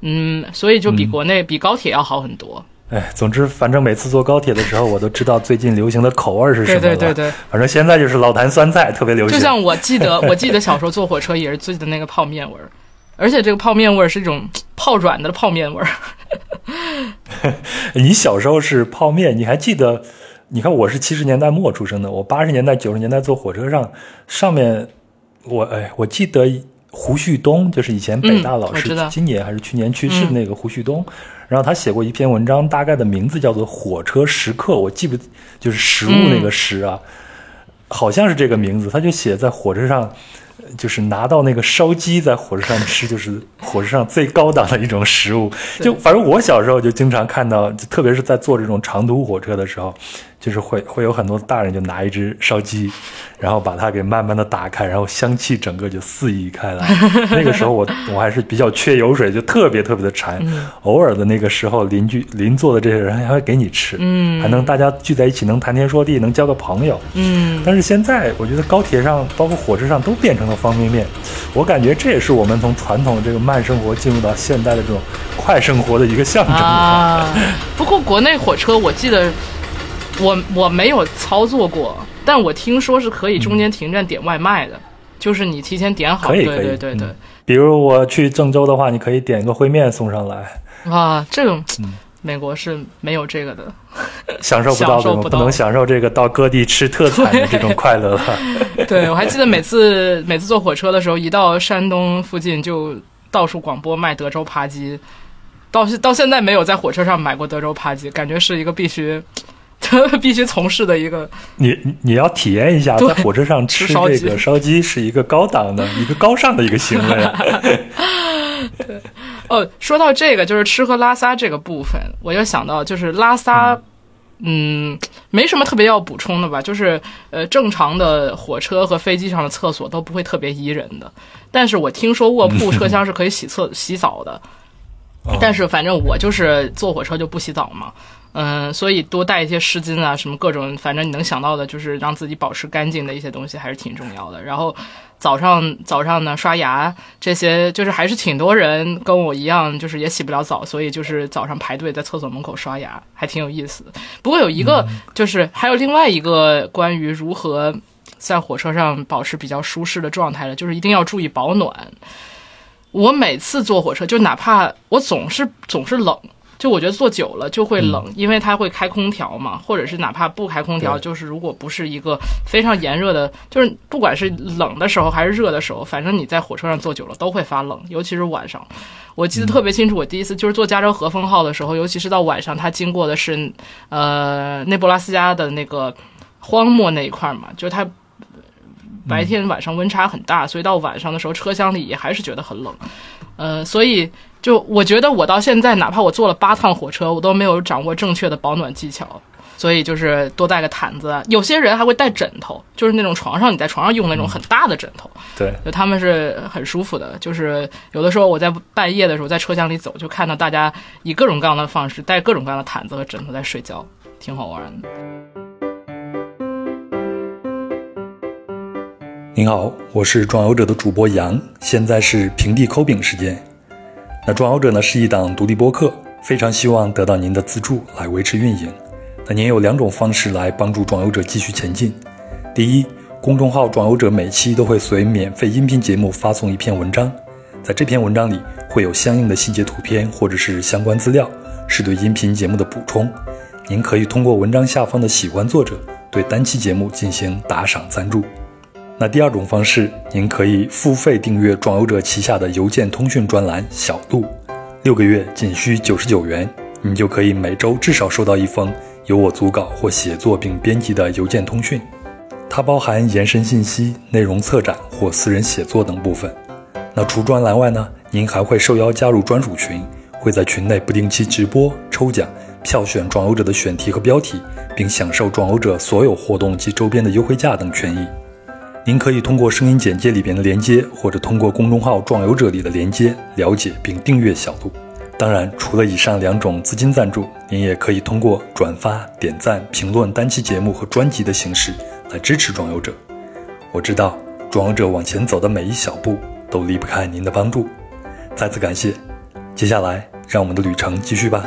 嗯，所以就比嗯国内、比高铁要好很多。哎，总之，反正每次坐高铁的时候，我都知道最近流行的口味是什么了。对对对对，反正现在就是老坛酸菜特别流行。就像我记得，我记得小时候坐火车也是记得那个泡面味儿，而且这个泡面味儿是一种泡软的泡面味儿。你小时候是泡面，你还记得？你看我是七十年代末出生的，我八十年代九十年代坐火车上，上面我哎，我记得胡旭东就是以前北大老师，今年还是去年去世的那个胡旭东，然后他写过一篇文章，大概的名字叫做《火车时刻》，我记不就是食物那个食啊，好像是这个名字，他就写在火车上。就是拿到那个烧鸡在火车上吃，就是火车上最高档的一种食物。就反正我小时候就经常看到，特别是在坐这种长途火车的时候。就是会会有很多大人就拿一只烧鸡，然后把它给慢慢的打开，然后香气整个就肆意开来。那个时候我我还是比较缺油水，就特别特别的馋。偶尔的那个时候，邻居邻座的这些人还会给你吃，嗯，还能大家聚在一起能谈天说地，能交个朋友，嗯。但是现在我觉得高铁上包括火车上都变成了方便面，我感觉这也是我们从传统这个慢生活进入到现代的这种快生活的一个象征啊。不过国内火车我记得。我我没有操作过，但我听说是可以中间停站点外卖的，就是你提前点好。可以可以对对对。比如我去郑州的话，你可以点个烩面送上来。啊，这种美国是没有这个的，享受不到的，不能享受这个到各地吃特产的这种快乐了。对，我还记得每次每次坐火车的时候，一到山东附近就到处广播卖德州扒鸡，到到现在没有在火车上买过德州扒鸡，感觉是一个必须。必须从事的一个，你你要体验一下，在火车上吃这个烧鸡是一个高档的、一个高尚的一个行为。对，哦，说到这个，就是吃喝拉撒这个部分，我又想到，就是拉撒，嗯，没什么特别要补充的吧？就是呃，正常的火车和飞机上的厕所都不会特别宜人的，但是我听说卧铺 车厢是可以洗厕洗澡的，但是反正我就是坐火车就不洗澡嘛。嗯，所以多带一些湿巾啊，什么各种，反正你能想到的，就是让自己保持干净的一些东西，还是挺重要的。然后早上早上呢，刷牙这些，就是还是挺多人跟我一样，就是也洗不了澡，所以就是早上排队在厕所门口刷牙，还挺有意思的。不过有一个，就是还有另外一个关于如何在火车上保持比较舒适的状态的，就是一定要注意保暖。我每次坐火车，就哪怕我总是总是冷。就我觉得坐久了就会冷，因为它会开空调嘛，或者是哪怕不开空调，就是如果不是一个非常炎热的，就是不管是冷的时候还是热的时候，反正你在火车上坐久了都会发冷，尤其是晚上。我记得特别清楚，我第一次就是坐加州和风号的时候，尤其是到晚上，它经过的是呃内布拉斯加的那个荒漠那一块嘛，就是它白天晚上温差很大，所以到晚上的时候车厢里也还是觉得很冷，呃，所以。就我觉得，我到现在哪怕我坐了八趟火车，我都没有掌握正确的保暖技巧，所以就是多带个毯子。有些人还会带枕头，就是那种床上你在床上用那种很大的枕头，对，就他们是很舒服的。就是有的时候我在半夜的时候在车厢里走，就看到大家以各种各样的方式带各种各样的毯子和枕头在睡觉，挺好玩的。您好，我是壮游者的主播杨，现在是平地抠饼时间。那壮游者呢是一档独立播客，非常希望得到您的资助来维持运营。那您有两种方式来帮助壮游者继续前进。第一，公众号壮游者每期都会随免费音频节目发送一篇文章，在这篇文章里会有相应的细节图片或者是相关资料，是对音频节目的补充。您可以通过文章下方的喜欢作者对单期节目进行打赏赞助。那第二种方式，您可以付费订阅壮游者旗下的邮件通讯专栏“小度”，六个月仅需九十九元，你就可以每周至少收到一封由我组稿或写作并编辑的邮件通讯。它包含延伸信息、内容策展或私人写作等部分。那除专栏外呢，您还会受邀加入专属群，会在群内不定期直播、抽奖、票选壮游者的选题和标题，并享受壮游者所有活动及周边的优惠价等权益。您可以通过声音简介里边的连接，或者通过公众号“壮游者”里的连接了解并订阅小度。当然，除了以上两种资金赞助，您也可以通过转发、点赞、评论单期节目和专辑的形式来支持壮游者。我知道，壮游者往前走的每一小步都离不开您的帮助。再次感谢。接下来，让我们的旅程继续吧。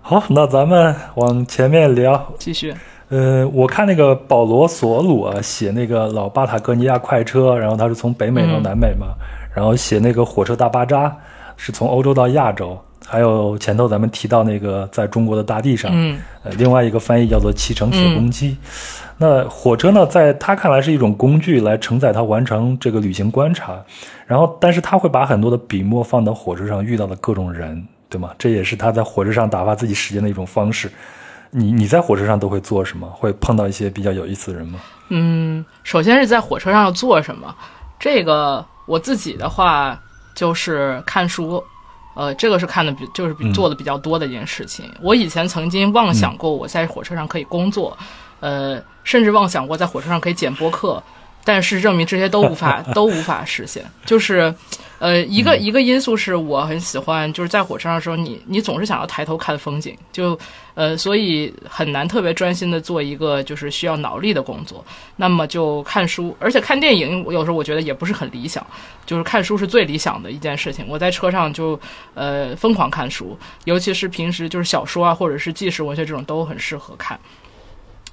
好，那咱们往前面聊，继续。呃，我看那个保罗·索鲁啊，写那个老巴塔哥尼亚快车，然后他是从北美到南美嘛，然后写那个火车大巴扎是从欧洲到亚洲，还有前头咱们提到那个在中国的大地上，嗯，呃，另外一个翻译叫做汽乘铁公鸡。那火车呢，在他看来是一种工具，来承载他完成这个旅行观察。然后，但是他会把很多的笔墨放到火车上遇到的各种人，对吗？这也是他在火车上打发自己时间的一种方式。你你在火车上都会做什么？会碰到一些比较有意思的人吗？嗯，首先是在火车上要做什么？这个我自己的话就是看书，呃，这个是看的比就是比做的比较多的一件事情。我以前曾经妄想过我在火车上可以工作，呃，甚至妄想过在火车上可以剪播客。但事实证明，这些都无法 都无法实现。就是，呃，一个一个因素是我很喜欢，就是在火车上的时候，你你总是想要抬头看风景，就呃，所以很难特别专心的做一个就是需要脑力的工作。那么就看书，而且看电影，我有时候我觉得也不是很理想。就是看书是最理想的一件事情。我在车上就呃疯狂看书，尤其是平时就是小说啊，或者是纪实文学这种都很适合看。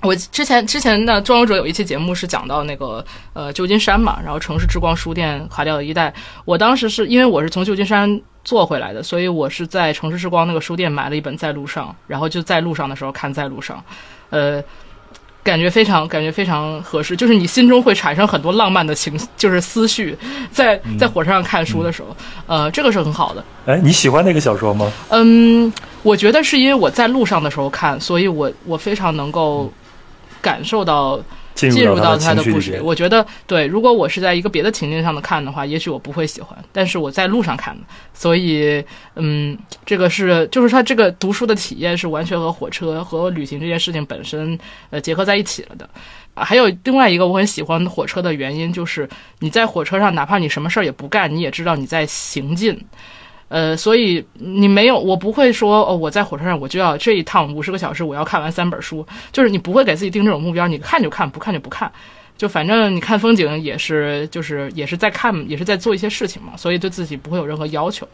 我之前之前的装游者有一期节目是讲到那个呃旧金山嘛，然后城市之光书店垮掉的一代。我当时是因为我是从旧金山坐回来的，所以我是在城市之光那个书店买了一本在路上，然后就在路上的时候看在路上，呃，感觉非常感觉非常合适，就是你心中会产生很多浪漫的情，就是思绪，在在火车上看书的时候，呃，这个是很好的。哎，你喜欢那个小说吗？嗯，我觉得是因为我在路上的时候看，所以我我非常能够。感受到进入到他的故事里，我觉得对。如果我是在一个别的情境上的看的话，也许我不会喜欢。但是我在路上看的，所以嗯，这个是就是他这个读书的体验是完全和火车和旅行这件事情本身呃结合在一起了的。啊，还有另外一个我很喜欢火车的原因，就是你在火车上，哪怕你什么事儿也不干，你也知道你在行进。呃，所以你没有，我不会说哦，我在火车上我就要这一趟五十个小时，我要看完三本书，就是你不会给自己定这种目标，你看就看，不看就不看，就反正你看风景也是，就是也是在看，也是在做一些事情嘛，所以对自己不会有任何要求。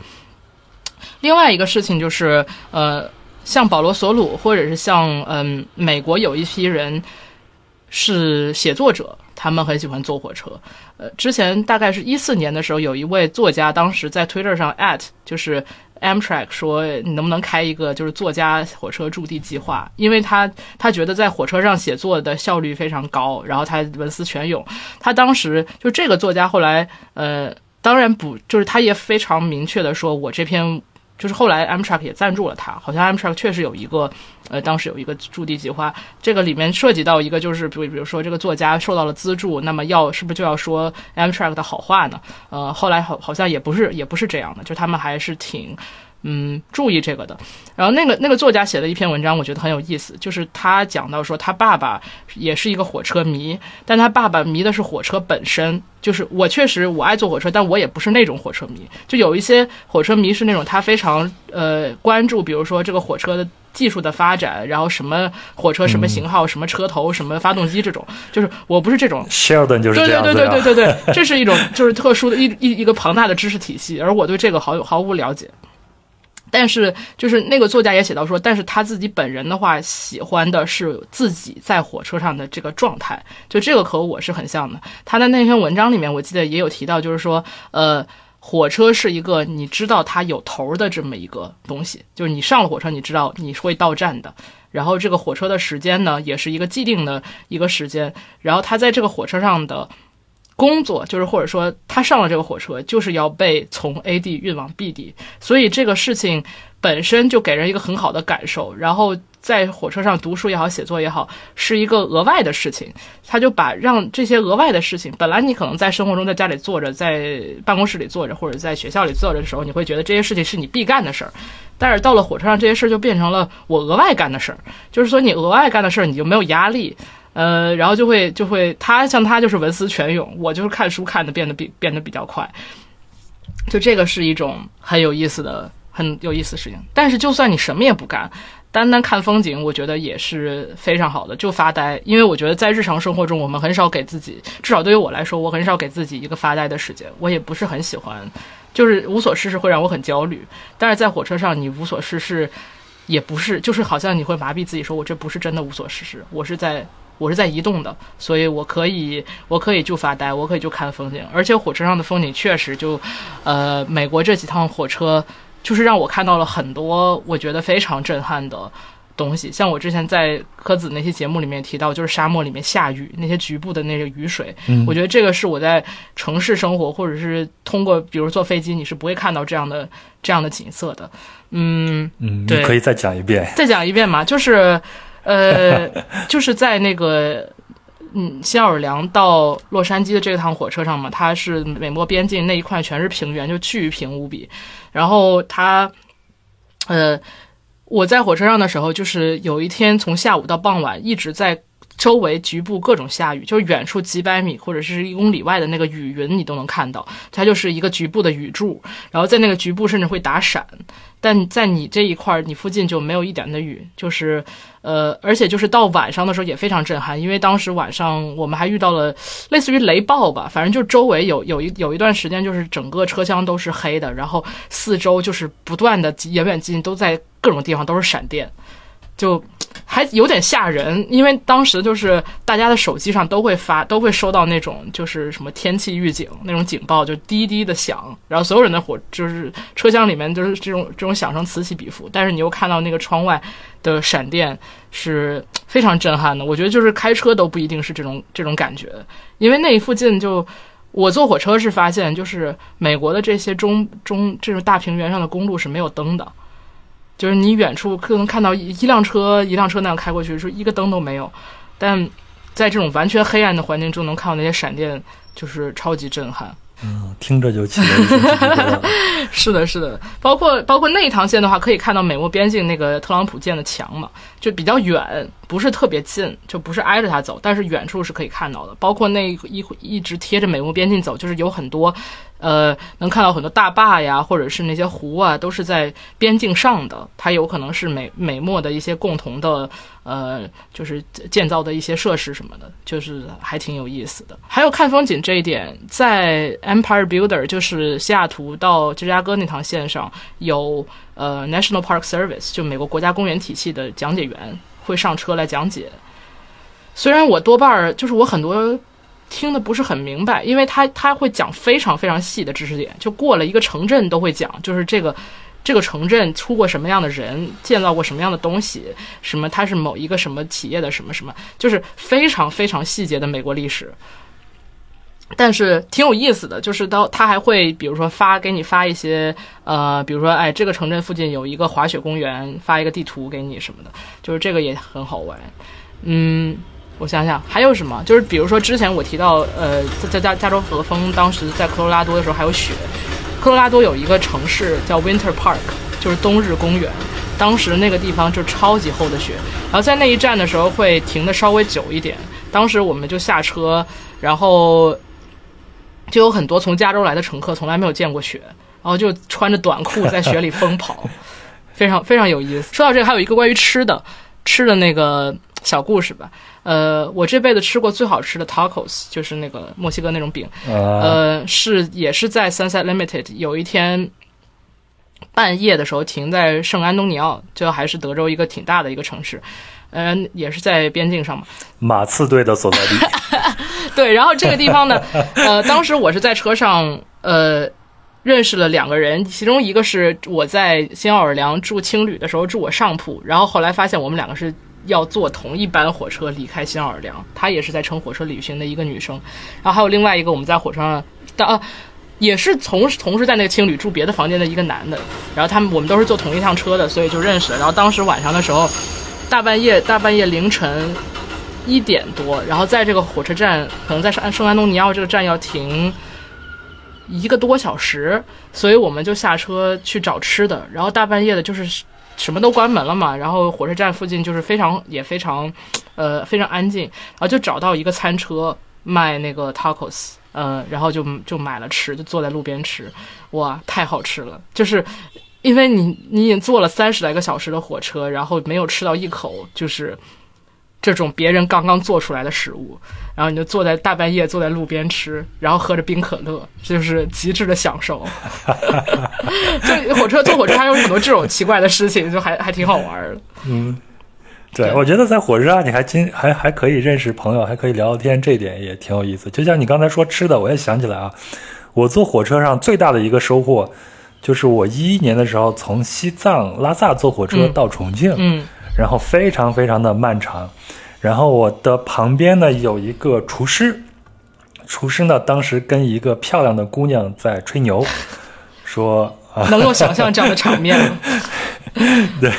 另外一个事情就是，呃，像保罗·索鲁，或者是像嗯，美国有一批人是写作者。他们很喜欢坐火车，呃，之前大概是一四年的时候，有一位作家当时在 Twitter 上 at 就是 Amtrak 说你能不能开一个就是作家火车驻地计划，因为他他觉得在火车上写作的效率非常高，然后他文思泉涌，他当时就这个作家后来呃，当然不就是他也非常明确的说，我这篇。就是后来 Amtrak 也赞助了他，好像 Amtrak 确实有一个，呃，当时有一个驻地计划，这个里面涉及到一个，就是比比如说这个作家受到了资助，那么要是不是就要说 Amtrak 的好话呢？呃，后来好好像也不是也不是这样的，就他们还是挺。嗯，注意这个的。然后那个那个作家写了一篇文章，我觉得很有意思，就是他讲到说他爸爸也是一个火车迷，但他爸爸迷的是火车本身。就是我确实我爱坐火车，但我也不是那种火车迷。就有一些火车迷是那种他非常呃关注，比如说这个火车的技术的发展，然后什么火车什么型号、什么车头、什么发动机这种。就是我不是这种。Sheldon 就是这样对对对对对对，这是一种就是特殊的一一一个庞大的知识体系，而我对这个毫毫无了解。但是，就是那个作家也写到说，但是他自己本人的话，喜欢的是自己在火车上的这个状态，就这个和我是很像的。他的那篇文章里面，我记得也有提到，就是说，呃，火车是一个你知道它有头的这么一个东西，就是你上了火车，你知道你会到站的，然后这个火车的时间呢，也是一个既定的一个时间，然后他在这个火车上的。工作就是，或者说他上了这个火车，就是要被从 A 地运往 B 地，所以这个事情本身就给人一个很好的感受。然后在火车上读书也好，写作也好，是一个额外的事情。他就把让这些额外的事情，本来你可能在生活中在家里坐着，在办公室里坐着，或者在学校里坐着的时候，你会觉得这些事情是你必干的事儿。但是到了火车上，这些事儿就变成了我额外干的事儿。就是说，你额外干的事儿，你就没有压力。呃，然后就会就会他像他就是文思泉涌，我就是看书看的变得比变得比较快，就这个是一种很有意思的很有意思的事情。但是就算你什么也不干，单单看风景，我觉得也是非常好的，就发呆。因为我觉得在日常生活中，我们很少给自己，至少对于我来说，我很少给自己一个发呆的时间。我也不是很喜欢，就是无所事事会让我很焦虑。但是在火车上，你无所事事。也不是，就是好像你会麻痹自己，说我这不是真的无所事事，我是在我是在移动的，所以我可以我可以就发呆，我可以就看风景，而且火车上的风景确实就，呃，美国这几趟火车就是让我看到了很多我觉得非常震撼的。东西，像我之前在柯子那些节目里面提到，就是沙漠里面下雨那些局部的那个雨水，我觉得这个是我在城市生活或者是通过比如坐飞机，你是不会看到这样的这样的景色的。嗯嗯，对可以再讲一遍，再讲一遍嘛，就是呃，就是在那个嗯新奥尔良到洛杉矶的这趟火车上嘛，它是美墨边境那一块全是平原，就巨平无比，然后它呃。我在火车上的时候，就是有一天从下午到傍晚一直在周围局部各种下雨，就是远处几百米或者是一公里外的那个雨云你都能看到，它就是一个局部的雨柱，然后在那个局部甚至会打闪。但在你这一块儿，你附近就没有一点的雨，就是，呃，而且就是到晚上的时候也非常震撼，因为当时晚上我们还遇到了类似于雷暴吧，反正就周围有有一有一段时间就是整个车厢都是黑的，然后四周就是不断的远远近都在各种地方都是闪电，就。还有点吓人，因为当时就是大家的手机上都会发，都会收到那种就是什么天气预警那种警报，就滴滴的响，然后所有人的火就是车厢里面就是这种这种响声此起彼伏，但是你又看到那个窗外的闪电是非常震撼的。我觉得就是开车都不一定是这种这种感觉，因为那附近就我坐火车是发现，就是美国的这些中中这种大平原上的公路是没有灯的。就是你远处可能看到一辆车一辆车那样开过去，说一个灯都没有，但在这种完全黑暗的环境中能看到那些闪电，就是超级震撼。嗯，听着就起 是的，是的，包括包括那一趟线的话，可以看到美墨边境那个特朗普建的墙嘛，就比较远，不是特别近，就不是挨着它走，但是远处是可以看到的。包括那一一直贴着美墨边境走，就是有很多。呃，能看到很多大坝呀，或者是那些湖啊，都是在边境上的。它有可能是美美墨的一些共同的，呃，就是建造的一些设施什么的，就是还挺有意思的。还有看风景这一点，在 Empire Builder，就是西雅图到芝加哥那趟线上，有呃 National Park Service，就美国国家公园体系的讲解员会上车来讲解。虽然我多半儿就是我很多。听的不是很明白，因为他他会讲非常非常细的知识点，就过了一个城镇都会讲，就是这个这个城镇出过什么样的人，建造过什么样的东西，什么它是某一个什么企业的什么什么，就是非常非常细节的美国历史。但是挺有意思的，就是到他还会比如说发给你发一些呃，比如说哎这个城镇附近有一个滑雪公园，发一个地图给你什么的，就是这个也很好玩，嗯。我想想还有什么，就是比如说之前我提到，呃，在加加州和风，当时在科罗拉多的时候还有雪。科罗拉多有一个城市叫 Winter Park，就是冬日公园。当时那个地方就超级厚的雪，然后在那一站的时候会停的稍微久一点。当时我们就下车，然后就有很多从加州来的乘客从来没有见过雪，然后就穿着短裤在雪里疯跑，非常非常有意思。说到这个，还有一个关于吃的，吃的那个小故事吧。呃，我这辈子吃过最好吃的 tacos 就是那个墨西哥那种饼，呃，是也是在 Sunset Limited。有一天半夜的时候停在圣安东尼奥，就还是德州一个挺大的一个城市，嗯，也是在边境上嘛。马刺队的所在地。对，然后这个地方呢，呃，当时我是在车上，呃，认识了两个人，其中一个是我在新奥尔良住青旅的时候住我上铺，然后后来发现我们两个是。要坐同一班火车离开新奥尔良，她也是在乘火车旅行的一个女生，然后还有另外一个我们在火车上，的，也是同同时在那个青旅住别的房间的一个男的，然后他们我们都是坐同一趟车的，所以就认识了。然后当时晚上的时候，大半夜大半夜凌晨一点多，然后在这个火车站，可能在圣圣安东尼奥这个站要停一个多小时，所以我们就下车去找吃的，然后大半夜的就是。什么都关门了嘛，然后火车站附近就是非常也非常，呃，非常安静，然后就找到一个餐车卖那个 tacos，呃，然后就就买了吃，就坐在路边吃，哇，太好吃了！就是因为你你已经坐了三十来个小时的火车，然后没有吃到一口，就是这种别人刚刚做出来的食物，然后你就坐在大半夜坐在路边吃，然后喝着冰可乐，就是极致的享受。就火车坐火车还有很多这种奇怪的事情，就还还挺好玩的。嗯，对，对我觉得在火车上你还经还还可以认识朋友，还可以聊聊天，这一点也挺有意思。就像你刚才说吃的，我也想起来啊，我坐火车上最大的一个收获，就是我一一年的时候从西藏拉萨坐火车嗯到重庆，嗯然后非常非常的漫长，然后我的旁边呢有一个厨师，厨师呢当时跟一个漂亮的姑娘在吹牛，说啊，能够想象这样的场面吗？对，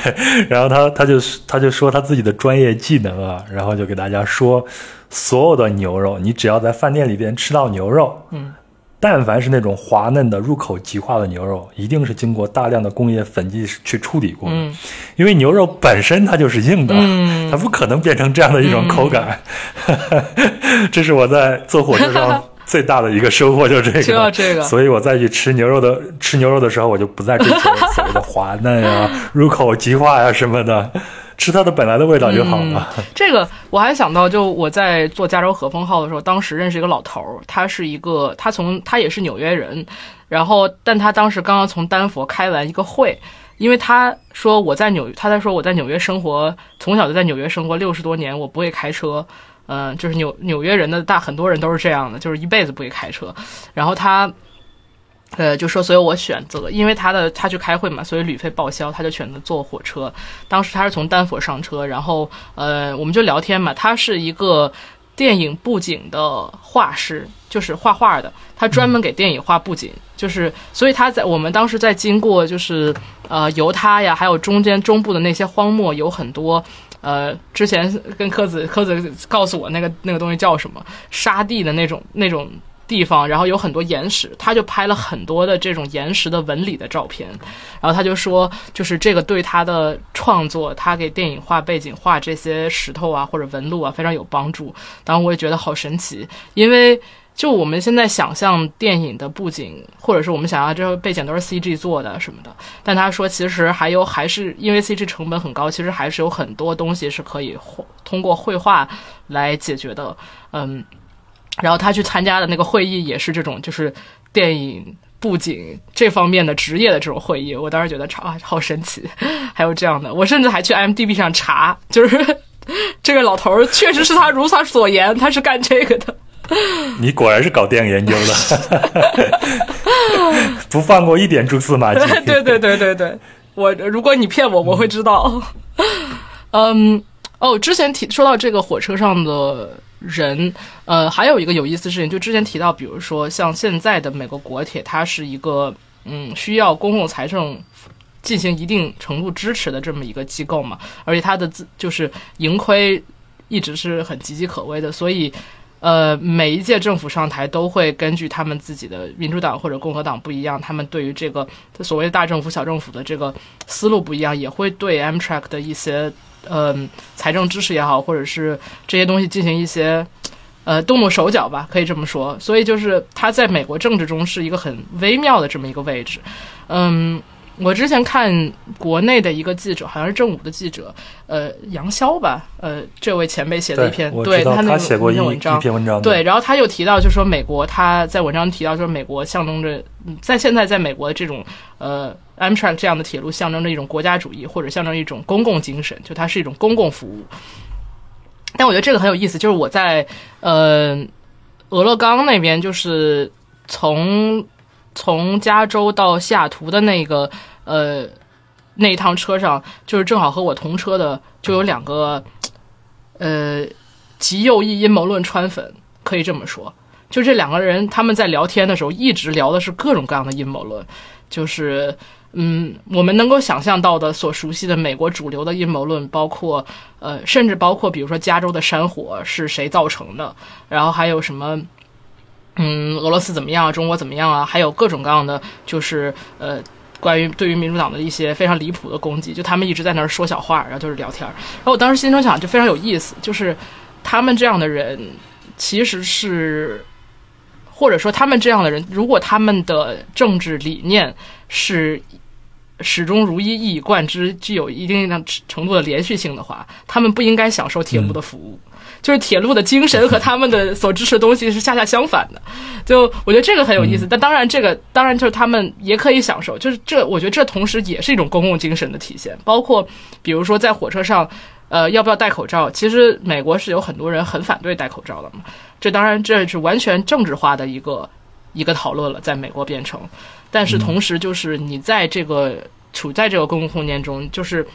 然后他他就他就说他自己的专业技能啊，然后就给大家说，所有的牛肉，你只要在饭店里边吃到牛肉，嗯，但凡是那种滑嫩的、入口即化的牛肉，一定是经过大量的工业粉剂去处理过的，嗯因为牛肉本身它就是硬的，嗯它不可能变成这样的一种口感。这是我在坐火车上最大的一个收获，就是这知个。道这个所以我再去吃牛肉的吃牛肉的时候，我就不再追求所谓的滑嫩啊、入口即化呀、什么的，吃它的本来的味道就好了。这个我还想到，就我在做加州和风号的时候，当时认识一个老头儿，他是一个，他从他也是纽约人，然后但他当时刚刚从丹佛开完一个会，因为他说我在纽，他在说我在纽约生活，从小就在纽约生活六十多年，我不会开车。嗯、就是纽纽约人的大很多人都是这样的，就是一辈子不会开车。然后他，呃，就说，所以我选择，因为他的他去开会嘛，所以旅费报销，他就选择坐火车。当时他是从丹佛上车，然后呃，我们就聊天嘛。他是一个电影布景的画师，就是画画的，他专门给电影画布景，就是所以他在我们当时在经过就是呃犹他呀，还有中间中部的那些荒漠，有很多。呃，之前跟柯子柯子告诉我那个那个东西叫什么沙地的那种那种地方，然后有很多岩石，他就拍了很多的这种岩石的纹理的照片，然后他就说，就是这个对他的创作，他给电影画背景画这些石头啊或者纹路啊非常有帮助。当然我也觉得好神奇，因为就我们现在想象电影的布景，或者是我们想象这个背景都是 CG 做的什么的，但他说其实还有还是因为 CG 成本很高，其实还是有很多东西是可以通过绘画来解决的。嗯，然后他去参加的那个会议也是这种，就是电影。布景这方面的职业的这种会议，我当时觉得超啊好神奇，还有这样的，我甚至还去 IMDB 上查，就是 这个老头儿确实是他如他所言，他是干这个的。你果然是搞电影研究的，不放过一点蛛丝马迹。对对对对对，我如果你骗我，我会知道。嗯，哦，之前提说到这个火车上的人，呃，还有一个有意思的事情，就之前提到，比如说像现在的美国国铁，它是一个嗯需要公共财政。进行一定程度支持的这么一个机构嘛，而且它的自就是盈亏一直是很岌岌可危的，所以呃，每一届政府上台都会根据他们自己的民主党或者共和党不一样，他们对于这个所谓大政府、小政府的这个思路不一样，也会对 Amtrak 的一些、嗯、财政支持也好，或者是这些东西进行一些呃动动手脚吧，可以这么说。所以就是他在美国政治中是一个很微妙的这么一个位置，嗯。我之前看国内的一个记者，好像是正午的记者，呃，杨潇吧，呃，这位前辈写的一篇，对他那个写过一篇文章，一篇文章，对，然后他又提到，就是说美国，他在文章提到，就是美国象征着，在现在在美国的这种呃 Amtrak 这样的铁路，象征着一种国家主义，或者象征一种公共精神，就它是一种公共服务。但我觉得这个很有意思，就是我在呃俄勒冈那边，就是从。从加州到西雅图的那个呃那一趟车上，就是正好和我同车的就有两个呃极右翼阴谋论川粉，可以这么说。就这两个人他们在聊天的时候，一直聊的是各种各样的阴谋论，就是嗯我们能够想象到的所熟悉的美国主流的阴谋论，包括呃甚至包括比如说加州的山火是谁造成的，然后还有什么。嗯，俄罗斯怎么样啊？中国怎么样啊？还有各种各样的，就是呃，关于对于民主党的一些非常离谱的攻击，就他们一直在那儿说小话，然后就是聊天。然后我当时心中想，就非常有意思，就是他们这样的人，其实是，或者说他们这样的人，如果他们的政治理念是始终如一、一以贯之，具有一定程度的连续性的话，他们不应该享受铁路的服务。就是铁路的精神和他们的所支持的东西是恰恰相反的。就我觉得这个很有意思。但当然，这个当然就是他们也可以享受。就是这，我觉得这同时也是一种公共精神的体现。包括比如说在火车上，呃，要不要戴口罩？其实美国是有很多人很反对戴口罩的嘛。这当然这是完全政治化的一个一个讨论了，在美国变成。但是同时，就是你在这个处在这个公共空间中，就是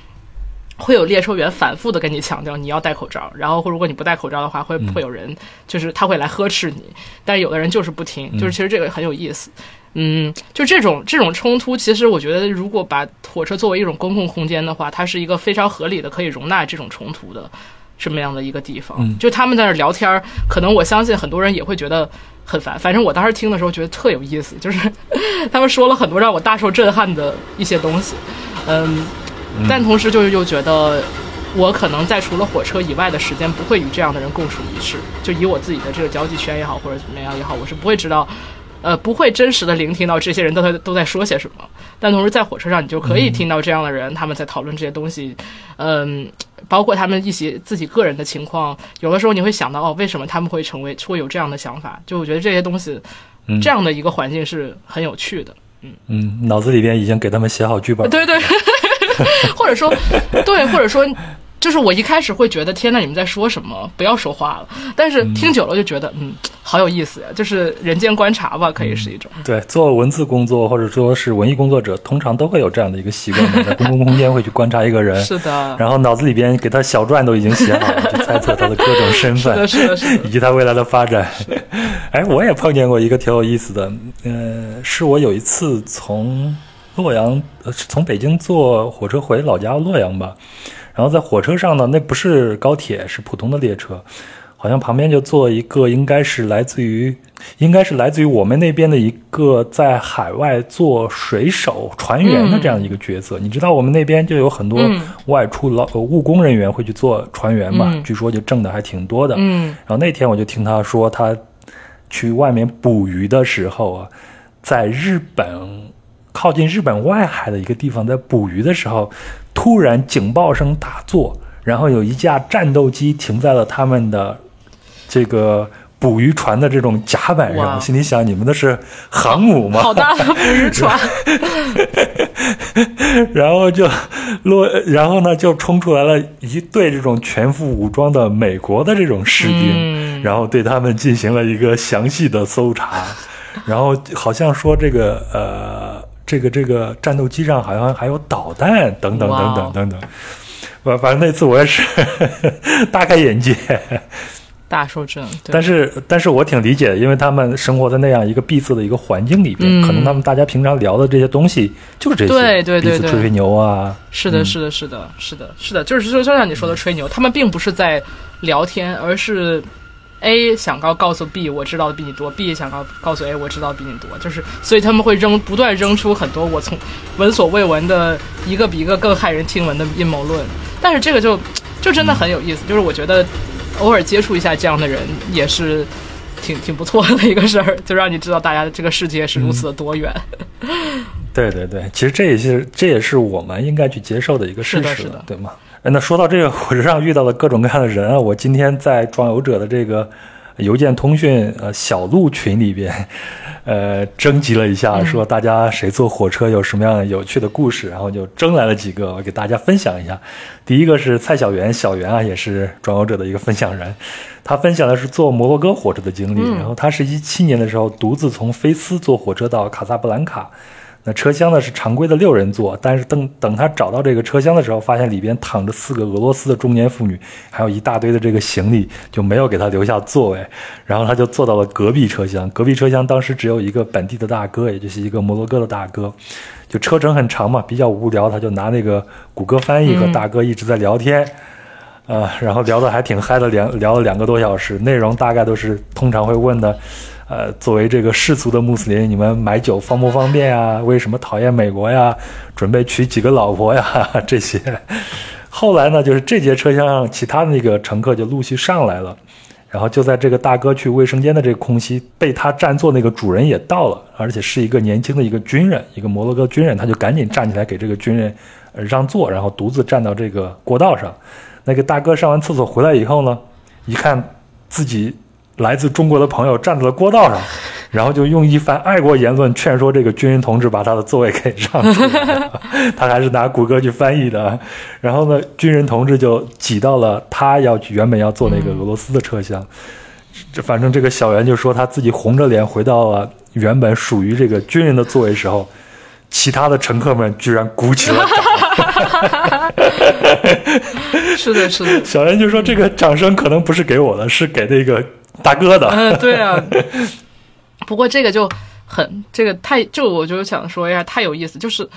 会有列车员反复的跟你强调你要戴口罩，然后如果你不戴口罩的话，会会有人就是他会来呵斥你。但是有的人就是不听，就是其实这个很有意思。嗯，就这种这种冲突，其实我觉得如果把火车作为一种公共空间的话，它是一个非常合理的可以容纳这种冲突的这么样的一个地方。就他们在那聊天，可能我相信很多人也会觉得。很烦，反正我当时听的时候觉得特有意思，就是 他们说了很多让我大受震撼的一些东西，嗯，但同时就是又觉得我可能在除了火车以外的时间不会与这样的人共处一室，就以我自己的这个交际圈也好或者怎么样也好，我是不会知道，呃，不会真实的聆听到这些人都在都在说些什么，但同时在火车上你就可以听到这样的人他们在讨论这些东西，嗯。包括他们一些自己个人的情况，有的时候你会想到哦，为什么他们会成为会有这样的想法？就我觉得这些东西，这样的一个环境是很有趣的。嗯嗯，脑子里边已经给他们写好剧本。对对，或者说，对，或者说。就是我一开始会觉得天呐，你们在说什么？不要说话了。但是听久了就觉得，嗯，好有意思呀。就是人间观察吧，可以是一种。对，做文字工作或者说是文艺工作者，通常都会有这样的一个习惯，在公共空间会去观察一个人。是的。然后脑子里边给他小传都已经写好了，去猜测他的各种身份，是的，是的，以及他未来的发展。哎，我也碰见过一个挺有意思的，呃，是我有一次从洛阳，呃，从北京坐火车回老家洛阳吧。然后在火车上呢，那不是高铁，是普通的列车，好像旁边就坐一个，应该是来自于，应该是来自于我们那边的一个在海外做水手、船员的这样一个角色。你知道我们那边就有很多外出劳务工人员会去做船员嘛？据说就挣的还挺多的。嗯。然后那天我就听他说，他去外面捕鱼的时候啊，在日本靠近日本外海的一个地方，在捕鱼的时候。突然警报声大作，然后有一架战斗机停在了他们的这个捕鱼船的这种甲板上。心里想：你们那是航母吗？好大的捕鱼船！然后就落，然后呢就冲出来了一队这种全副武装的美国的这种士兵，然后对他们进行了一个详细的搜查，然后好像说这个呃。这个这个战斗机上好像还有导弹等等等等等等，反反正那次我也是 大开眼界，大受震。但是但是我挺理解的，因为他们生活在那样一个闭塞的一个环境里边，可能他们大家平常聊的这些东西就是这些，对对对，吹吹牛啊。是的，是的，是的，是的，是的，就是就就像你说的吹牛，他们并不是在聊天，而是。A 想告告诉 B，我知道的比你多；B 想告告诉 A，我知道比你多。就是，所以他们会扔不断扔出很多我从闻所未闻的一个比一个更骇人听闻的阴谋论。但是这个就就真的很有意思，就是我觉得偶尔接触一下这样的人也是挺挺不错的一个事儿，就让你知道大家的这个世界是如此的多元。对对对，其实这也是这也是我们应该去接受的一个事实，对吗？那说到这个火车上遇到的各种各样的人啊，我今天在装游者的这个邮件通讯呃小路群里边，呃征集了一下，说大家谁坐火车有什么样有趣的故事，然后就征来了几个，我给大家分享一下。第一个是蔡小元，小袁啊，也是装游者的一个分享人，他分享的是坐摩洛哥火车的经历，然后他是一七年的时候独自从菲斯坐火车到卡萨布兰卡。那车厢呢是常规的六人座，但是等等他找到这个车厢的时候，发现里边躺着四个俄罗斯的中年妇女，还有一大堆的这个行李，就没有给他留下座位，然后他就坐到了隔壁车厢。隔壁车厢当时只有一个本地的大哥，也就是一个摩洛哥的大哥，就车程很长嘛，比较无聊，他就拿那个谷歌翻译和大哥一直在聊天，啊，然后聊得还挺嗨的，两聊了两个多小时，内容大概都是通常会问的。呃，作为这个世俗的穆斯林，你们买酒方不方便呀？为什么讨厌美国呀？准备娶几个老婆呀？这些。后来呢，就是这节车厢上其他的那个乘客就陆续上来了，然后就在这个大哥去卫生间的这个空隙，被他占座那个主人也到了，而且是一个年轻的一个军人，一个摩洛哥军人，他就赶紧站起来给这个军人让座，然后独自站到这个过道上。那个大哥上完厕所回来以后呢，一看自己来自中国的朋友站在了过道上，然后就用一番爱国言论劝说这个军人同志把他的座位给让出来。他还是拿谷歌去翻译的。然后呢，军人同志就挤到了他要去原本要坐那个俄罗斯的车厢。这反正这个小袁就说他自己红着脸回到了原本属于这个军人的座位时候，其他的乘客们居然鼓起了掌。是的，是的。小袁就说这个掌声可能不是给我的，是给那个大哥的。嗯，对啊。不过这个就很这个太就我就想说一下太有意思，就是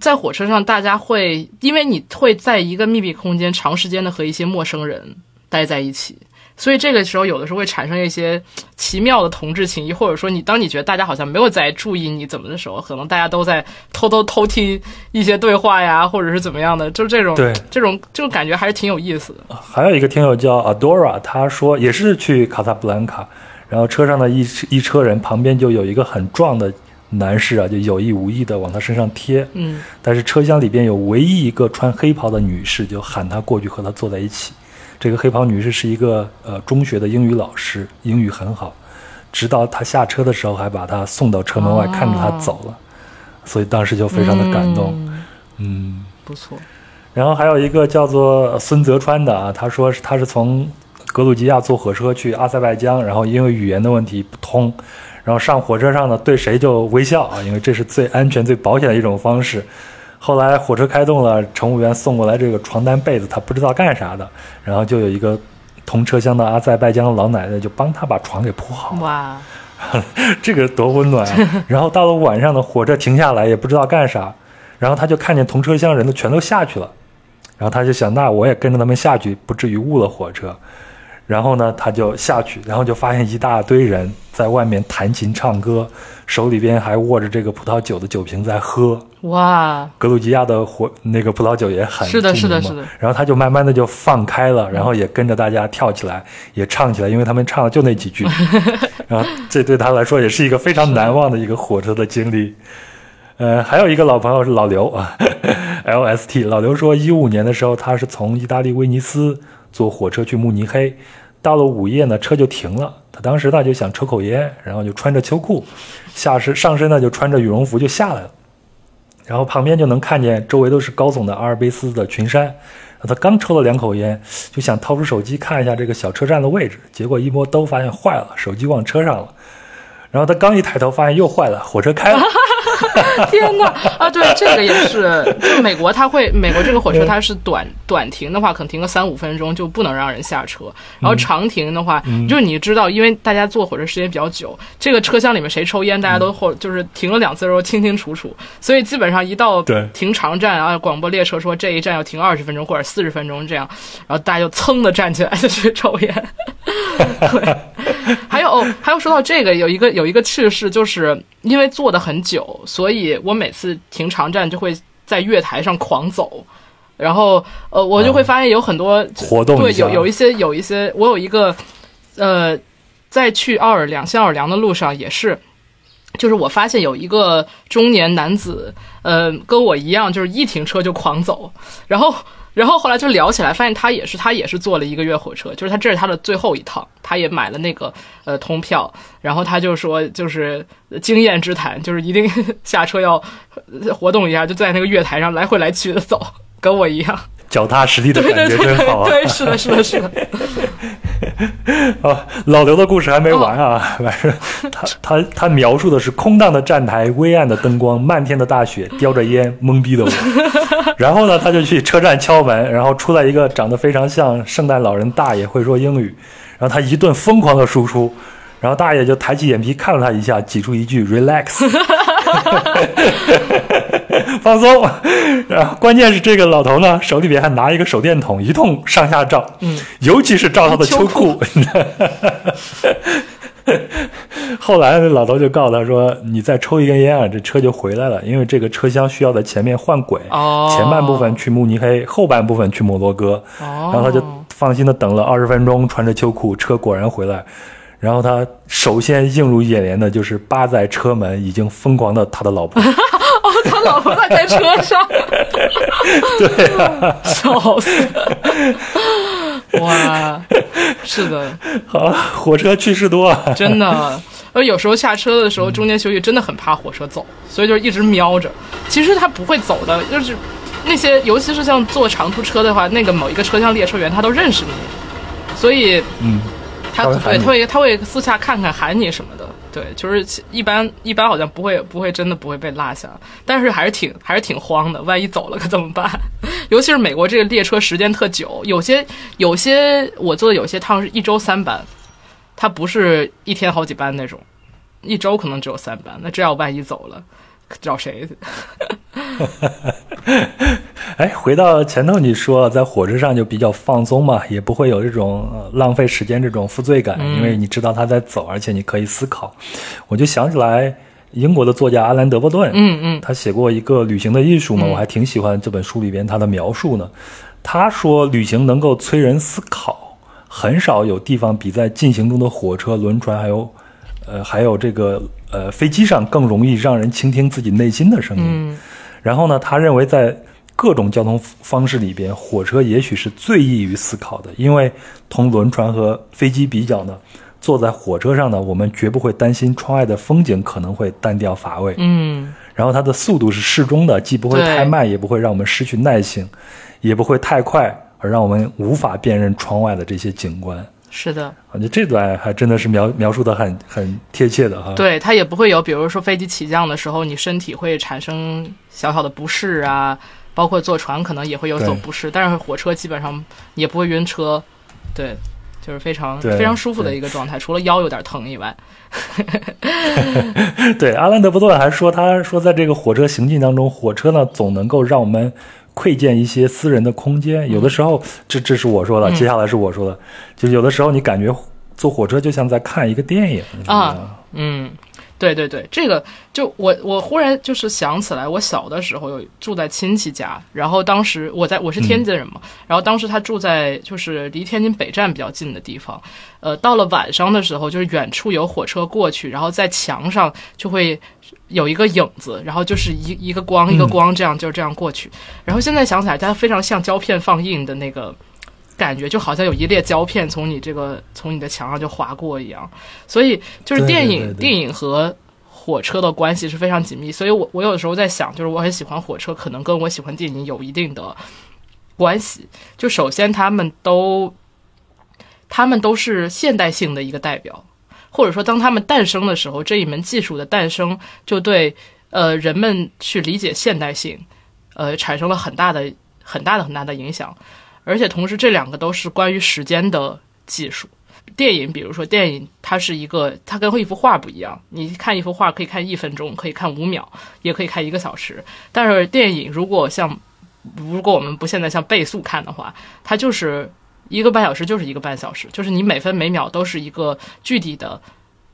在火车上大家会因为你会在一个密闭空间长时间的和一些陌生人待在一起。所以这个时候，有的时候会产生一些 奇妙的同志情谊，或者说，你当你觉得大家好像没有在注意你怎么的时候，可能大家都在偷偷偷听一些对话呀，或者是怎么样的，就是这种对这种这种感觉还是挺有意思的。还有一个听友叫 Adora，他说也是去卡萨布兰卡，然后车上的一一车人旁边就有一个很壮的男士啊，就有意无意的往他身上贴，嗯，但是车厢里边有唯一一个穿黑袍的女士，就喊他过去和他坐在一起。这个黑袍女士是一个呃中学的英语老师，英语很好，直到她下车的时候还把她送到车门外，看着她走了，所以当时就非常的感动，嗯，不错。然后还有一个叫做孙泽川的啊，他说他是从格鲁吉亚坐火车去阿塞拜疆，然后因为语言的问题不通，然后上火车上呢对谁就微笑啊，因为这是最安全、最保险的一种方式。后来火车开动了，乘务员送过来这个床单被子，他不知道干啥的，然后就有一个同车厢的阿塞拜疆老奶奶就帮他把床给铺好。哇，这个多温暖！然后到了晚上的火车停下来，也不知道干啥，然后他就看见同车厢人都全都下去了，然后他就想，那我也跟着他们下去，不至于误了火车。然后呢，他就下去，然后就发现一大堆人在外面弹琴唱歌，手里边还握着这个葡萄酒的酒瓶在喝。哇，格鲁吉亚的火那个葡萄酒也很是的，是的，是的。然后他就慢慢的就放开了，然后也跟着大家跳起来，也唱起来，因为他们唱的就那几句。然后这对他来说也是一个非常难忘的一个火车的经历。呃，还有一个老朋友是老刘 啊，LST。老刘说，一五年的时候，他是从意大利威尼斯。坐火车去慕尼黑，到了午夜呢，车就停了。他当时呢就想抽口烟，然后就穿着秋裤，下身上身呢就穿着羽绒服就下来了。然后旁边就能看见周围都是高耸的阿尔卑斯的群山。他刚抽了两口烟，就想掏出手机看一下这个小车站的位置，结果一摸兜发现坏了，手机忘车上了。然后他刚一抬头发现又坏了，火车开了。天哪！啊，对，这个也是，就美国，它会美国这个火车它是短短停的话，可能停个三五分钟就不能让人下车。然后长停的话，就是你知道，因为大家坐火车时间比较久，这个车厢里面谁抽烟，大家都或就是停了两次之后清清楚楚。所以基本上一到停长站啊，广播列车说这一站要停二十分钟或者四十分钟这样，然后大家就噌的站起来 就去抽烟。对，还有哦，还有说到这个，有一个有一个趣事，就是因为坐的很久。所以我每次停长站就会在月台上狂走，然后呃，我就会发现有很多活动，对，有有一些有一些，我有一个呃，在去奥尔良新奥尔良的路上也是，就是我发现有一个中年男子，呃，跟我一样，就是一停车就狂走，然后。然后后来就聊起来，发现他也是，他也是坐了一个月火车，就是他这是他的最后一趟，他也买了那个呃通票，然后他就说就是经验之谈，就是一定下车要活动一下，就在那个月台上来回来去的走，跟我一样。脚踏实地的感觉真好啊！对，是的，是的，是的。啊，老刘的故事还没完啊！完事，他他他描述的是空荡的站台、微暗的灯光、漫天的大雪、叼着烟懵逼的我。然后呢，他就去车站敲门，然后出来一个长得非常像圣诞老人大爷，会说英语。然后他一顿疯狂的输出，然后大爷就抬起眼皮看了他一下，挤出一句 “relax”。放松，然 后关键是这个老头呢，手里边还拿一个手电筒，一通上下照，嗯，尤其是照他的秋裤。后来那老头就告诉他说：“你再抽一根烟啊，这车就回来了，因为这个车厢需要在前面换轨，哦，前半部分去慕尼黑，后半部分去摩洛哥。”哦，然后他就放心的等了二十分钟，穿着秋裤，车果然回来。然后他首先映入眼帘的就是扒在车门已经疯狂的他的老婆。哦，他老婆还在车上。对啊，笑死！哇，是的，好，火车去世多啊，真的。而有时候下车的时候，中间休息真的很怕火车走，所以就一直瞄着。其实他不会走的，就是那些，尤其是像坐长途车的话，那个某一个车厢列车员他都认识你，所以嗯，他对他会他会私下看看喊你什么的。对，就是一般一般好像不会不会真的不会被落下，但是还是挺还是挺慌的，万一走了可怎么办？尤其是美国这个列车时间特久，有些有些我坐的有些趟是一周三班，它不是一天好几班那种，一周可能只有三班，那这要万一走了，找谁？哎，回到前头你说在火车上就比较放松嘛，也不会有这种、呃、浪费时间这种负罪感，因为你知道他在走，而且你可以思考。我就想起来英国的作家阿兰·德伯顿，嗯嗯他写过一个旅行的艺术嘛，我还挺喜欢这本书里边他的描述呢。他说，旅行能够催人思考，很少有地方比在进行中的火车、轮船还有，呃，还有这个呃飞机上更容易让人倾听自己内心的声音。嗯然后呢，他认为在各种交通方式里边，火车也许是最易于思考的，因为同轮船和飞机比较呢，坐在火车上呢，我们绝不会担心窗外的风景可能会单调乏味。嗯然后它的速度是适中的，既不会太慢，也不会让我们失去耐性，也不会太快，而让我们无法辨认窗外的这些景观。是的，我觉得这段还真的是描描述的很很贴切的哈。对，它也不会有，比如说飞机起降的时候，你身体会产生小小的不适啊，包括坐船可能也会有所不适，但是火车基本上也不会晕车，对，就是非常非常舒服的一个状态，除了腰有点疼以外，对，阿兰德伯顿还说，他说在这个火车行进当中，火车呢总能够让我们窥见一些私人的空间。有的时候，这这是我说的，接下来是我说的，就有的时候你感觉坐火车就像在看一个电影啊，嗯，对对对，这个就我我忽然就是想起来，我小的时候有住在亲戚家，然后当时我在我是天津人嘛，然后当时他住在就是离天津北站比较近的地方，呃，到了晚上的时候，就是远处有火车过去，然后在墙上就会有一个影子，然后就是一一个光一个光这样、就这样过去，然后现在想起来，它非常像胶片放映的那个。感觉就好像有一列胶片从你这个从你的墙上就划过一样，所以就是电影电影和火车的关系是非常紧密，所以我我有的时候在想，就是我很喜欢火车，可能跟我喜欢电影有一定的关系。就首先他们都他们都是现代性的一个代表，或者说当他们诞生的时候，这一门技术的诞生就对呃人们去理解现代性呃产生了很大的很大的很大的影响。而且同时，这两个都是关于时间的技术。电影，比如说电影，它是一个，它跟一幅画不一样。你看一幅画可以看一分钟，可以看五秒，也可以看一个小时。但是电影如果像，如果我们不现在像倍速看的话，它就是一个半小时就是一个半小时，就是你每分每秒都是一个具体的，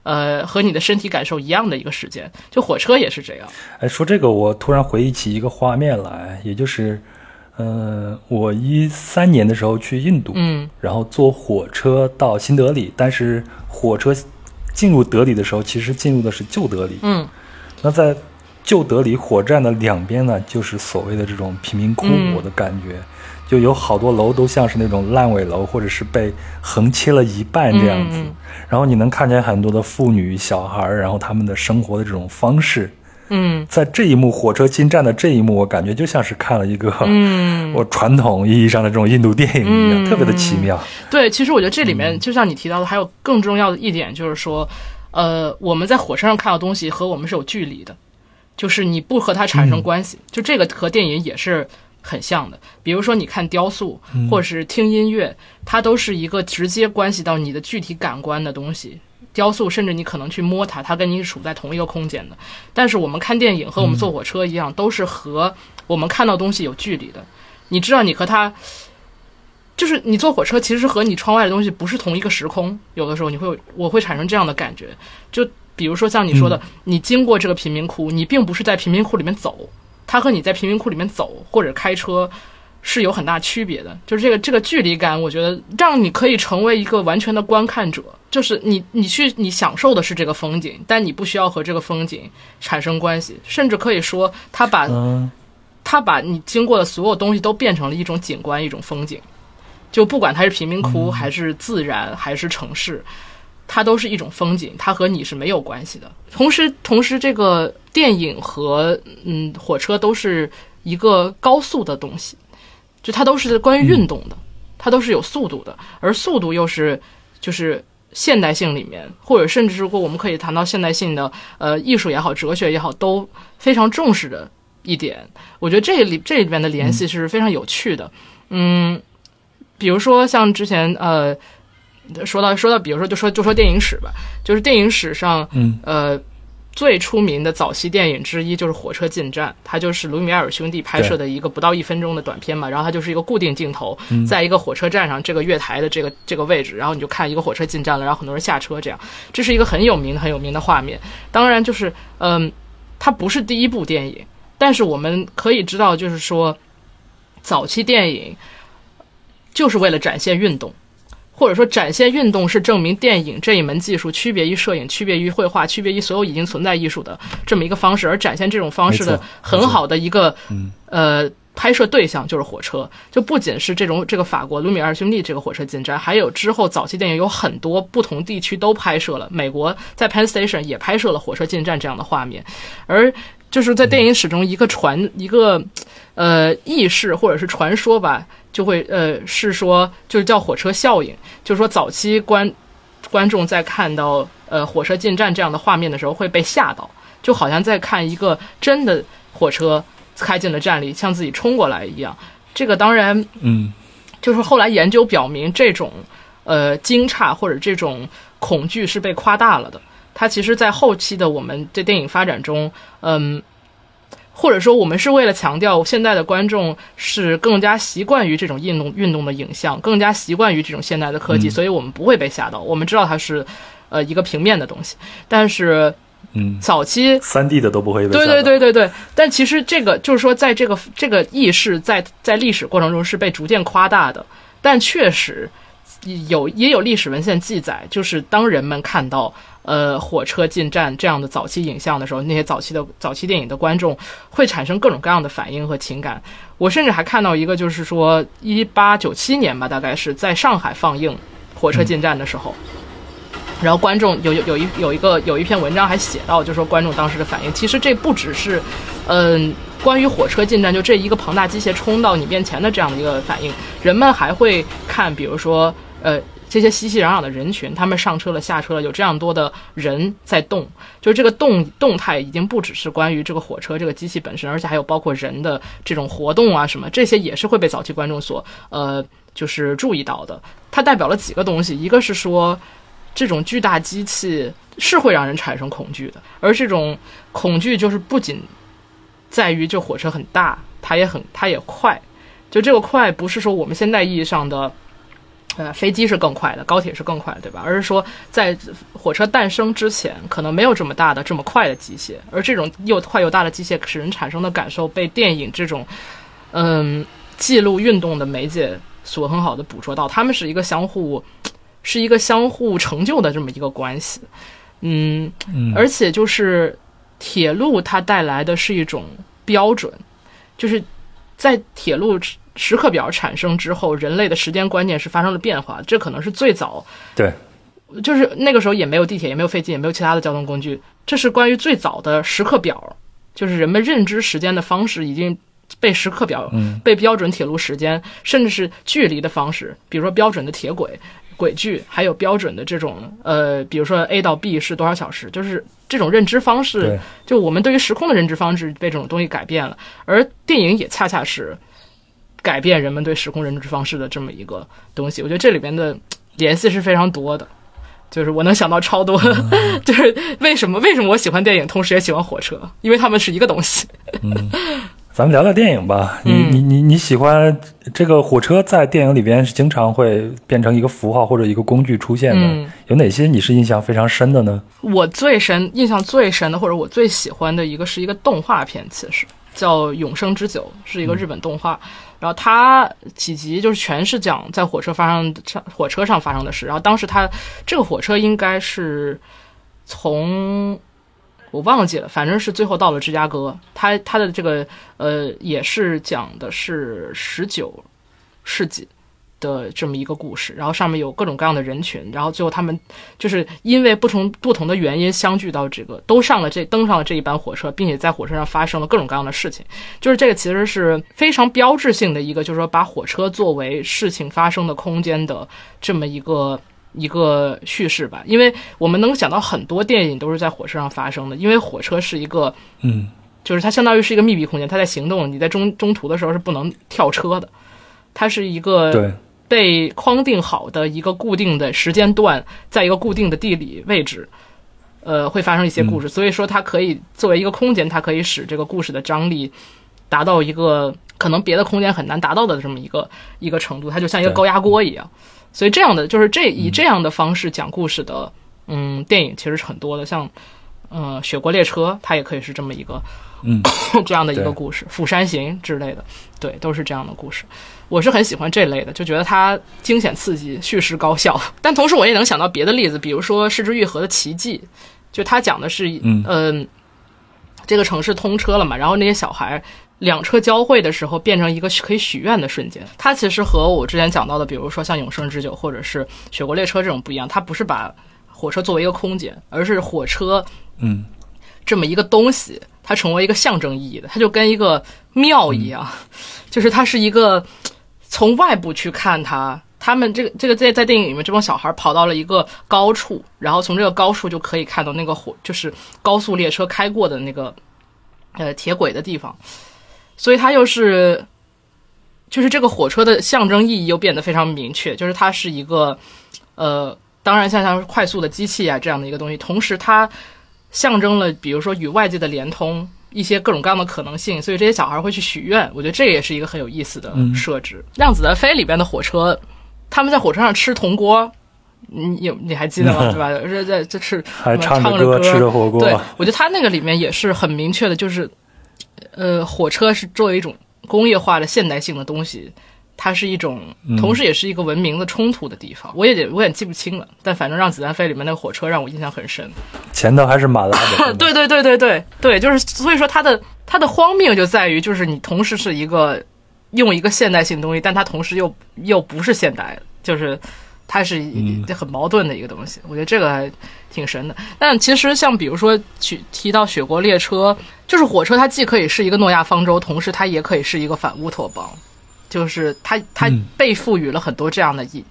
呃，和你的身体感受一样的一个时间。就火车也是这样。哎，说这个，我突然回忆起一个画面来，也就是，呃，我一三年的时候去印度，嗯然后坐火车到新德里，但是火车进入德里的时候，其实进入的是旧德里。嗯那在旧德里火车站的两边呢，就是所谓的这种贫民窟，嗯我的感觉。就有好多楼都像是那种烂尾楼，或者是被横切了一半这样子。然后你能看见很多的妇女、小孩儿，然后他们的生活的这种方式。嗯在这一幕火车进站的这一幕，我感觉就像是看了一个、嗯，我传统意义上的这种印度电影一样，嗯特别的奇妙。对，其实我觉得这里嗯面就像你提到的，还有更重要的一点就是说，呃，我们在火车上看到东西和我们是有距离的，就是你不和它产嗯生关系，就这个和电影也是很像的。比如说你看雕塑，嗯或者是听音乐，它都是一个直接关系到你的具体感官的东西。雕塑，甚至你可能去摸它，它跟你处在同一个空间的。但是我们看电影和我们坐火车一样，都是和我们看到东西有距离的。你知道，你和它就是你坐火车，其实和你窗外的东西不是同一个时空。有的时候你会，我会产生这样的感觉。就比如说像你说的，你经过这个贫民窟，你并不是在贫民窟里面走，它和你在贫民窟里面走或者开车是有很大区别的。就是这个这个距离感，我觉得让你可以成为一个完全的观看者，就是你你去你享受的是这个风景，但你不需要和这个风景产生关系，甚至可以说它把嗯他把你经过的所有东西都变成了一种景观，一种风景。就不管它是贫民窟，还是自然，还是城市，它都是一种风景，它和你是没有关系的。同时，同时，这个电影和嗯火车都是一个高速的东西，就它都是关于运动的，它都是有速度的，而速度又是就是现代性里面，或者甚至如果我们可以谈到现代性的呃艺术也好，哲学也好，都非常重视的一点。我觉得这里这里边的联系是非常有趣的，嗯。比如说，像之前呃，说到说到，比如说就说就说电影史吧，就是电影史上，嗯呃，最出名的早期电影之一就是《火车进站》，它就是卢米埃尔兄弟拍摄的一个不到一分钟的短片嘛，然后它就是一个固定镜头，在一个火车站上这个月台的这个这个位置，然后你就看一个火车进站了，然后很多人下车，这样，这是一个很有名很有名的画面。当然，就是嗯，它不是第一部电影，但是我们可以知道，就是说早期电影。就是为了展现运动，或者说展现运动是证明电影这一门技术区别于摄影、区别于绘画、区别于所有已经存在艺术的这么一个方式，而展现这种方式的很好的一个呃拍摄对象就是火车。就不仅是这种这个法国卢米埃尔兄弟这个火车进站，还有之后早期电影有很多不同地区都拍摄了。美国在 Penn Station 也拍摄了火车进站这样的画面，而就是在电影史中一个传一个呃轶事或者是传说吧。就会呃是说就是叫火车效应，就是说早期观观众在看到呃火车进站这样的画面的时候会被吓到，就好像在看一个真的火车开进了站里向自己冲过来一样。这个当然，嗯，就是后来研究表明这种呃惊诧或者这种恐惧是被夸大了的。它其实，在后期的我们这电影发展中，嗯。或者说，我们是为了强调现在的观众是更加习惯于这种运动运动的影像，更加习惯于这种现代的科技，所以我们不会被吓到。我们知道它是，呃，一个平面的东西。但是，嗯，早期三 D 的都不会被对对对对对。但其实这个就是说，在这个这个意识在在历史过程中是被逐渐夸大的。但确实有也有历史文献记载，就是当人们看到。呃，火车进站这样的早期影像的时候，那些早期的早期电影的观众会产生各种各样的反应和情感。我甚至还看到一个，就是说一八九七年吧，大概是在上海放映《火车进站》的时候，然后观众有有有一有一个有一篇文章还写到，就说观众当时的反应。其实这不只是，嗯，关于火车进站就这一个庞大机械冲到你面前的这样的一个反应，人们还会看，比如说，呃。这些熙熙攘攘的人群，他们上车了，下车了，有这样多的人在动，就是这个动动态已经不只是关于这个火车这个机器本身，而且还有包括人的这种活动啊什么，这些也是会被早期观众所呃就是注意到的。它代表了几个东西，一个是说这种巨大机器是会让人产生恐惧的，而这种恐惧就是不仅在于这火车很大，它也很它也快，就这个快不是说我们现在意义上的。呃，飞机是更快的，高铁是更快，对吧？而是说，在火车诞生之前，可能没有这么大的、这么快的机械，而这种又快又大的机械使人产生的感受，被电影这种，嗯，记录运动的媒介所很好的捕捉到。他们是一个相互，是一个相互成就的这么一个关系。嗯，而且就是铁路它带来的是一种标准，就是在铁路。时刻表产生之后，人类的时间观念是发生了变化。这可能是最早，对，就是那个时候也没有地铁，也没有飞机，也没有其他的交通工具。这是关于最早的时刻表，就是人们认知时间的方式已经被时刻表、被标准铁路时间，甚至是距离的方式，比如说标准的铁轨轨距，还有标准的这种呃，比如说 A 到 B 是多少小时，就是这种认知方式，就我们对于时空的认知方式被这种东西改变了。而电影也恰恰是。改变人们对时空认知方式的这么一个东西，我觉得这里边的联系是非常多的，就是我能想到超多，就是为什么为什么我喜欢电影，同时也喜欢火车，因为他们是一个东西。嗯，咱们聊聊电影吧。你你你你喜欢这个火车在电影里边是经常会变成一个符号或者一个工具出现的，有哪些你是印象非常深的呢？我最深印象最深的，或者我最喜欢的一个是一个动画片，其实。叫《永生之酒》，是一个日本动画。然后它几集就是全是讲在火车发生上火车上发生的事。然后当时它这个火车应该是从我忘记了，反正是最后到了芝加哥。它它的这个呃也是讲的是十九世纪。的这么一个故事，然后上面有各种各样的人群，然后最后他们就是因为不同不同的原因相聚到这个，都上了这登上了这一班火车，并且在火车上发生了各种各样的事情。就是这个其实是非常标志性的一个，就是说把火车作为事情发生的空间的这么一个一个叙事吧。因为我们能想到很多电影都是在火车上发生的，因为火车是一个嗯，就是它相当于是一个密闭空间，它在行动，你在中中途的时候是不能跳车的，它是一个。被框定好的一个固定的时间段，在一个固定的地理位置，呃，会发生一些故事。所以说，它可以作为一个空间，它可以使这个故事的张力达到一个可能别的空间很难达到的这么一个一个程度。它就像一个高压锅一样。所以这样的就是这以这样的方式讲故事的，嗯，电影其实是很多的。像，嗯，《雪国列车》它也可以是这么一个，嗯，这样的一个故事，《釜山行》之类的，对，都是这样的故事。我是很喜欢这类的，就觉得它惊险刺激、叙事高效。但同时，我也能想到别的例子，比如说《失之愈合的奇迹》，就它讲的是，嗯，这个城市通车了嘛，然后那些小孩两车交汇的时候，变成一个可以许愿的瞬间。它其实和我之前讲到的，比如说像《永生之酒》或者是《雪国列车》这种不一样，它不是把火车作为一个空间，而是火车，嗯，这么一个东西，它成为一个象征意义的，它就跟一个庙一样，就是它是一个。从外部去看它，他们这个这个在在电影里面，这帮小孩跑到了一个高处，然后从这个高处就可以看到那个火，就是高速列车开过的那个呃铁轨的地方，所以它又是就是这个火车的象征意义又变得非常明确，就是它是一个呃，当然像像快速的机器啊这样的一个东西，同时它象征了比如说与外界的连通。一些各种各样的可能性，所以这些小孩会去许愿。我觉得这也是一个很有意思的设置。《量子弹飞》里边的火车，他们在火车上吃铜锅，你有你还记得吗？对吧？这这这吃还唱着歌吃着火锅。对，我觉得他那个里面也是很明确的，就是呃，火车是作为一种工业化的现代性的东西。它是一种，同时也是一个文明的冲突的地方。我也我也记不清了，但反正《让子弹飞》里面那个火车让我印象很深。前头还是马拉的。对对对对对对，就是所以说它的它的荒谬就在于，就是你同时是一个用一个现代性东西，但它同时又又不是现代，就是它是很矛盾的一个东西。我觉得这个还挺神的。但其实像比如说去提到雪国列车，就是火车，它既可以是一个诺亚方舟，同时它也可以是一个反乌托邦。就是它，它被赋予了很多这样的意义。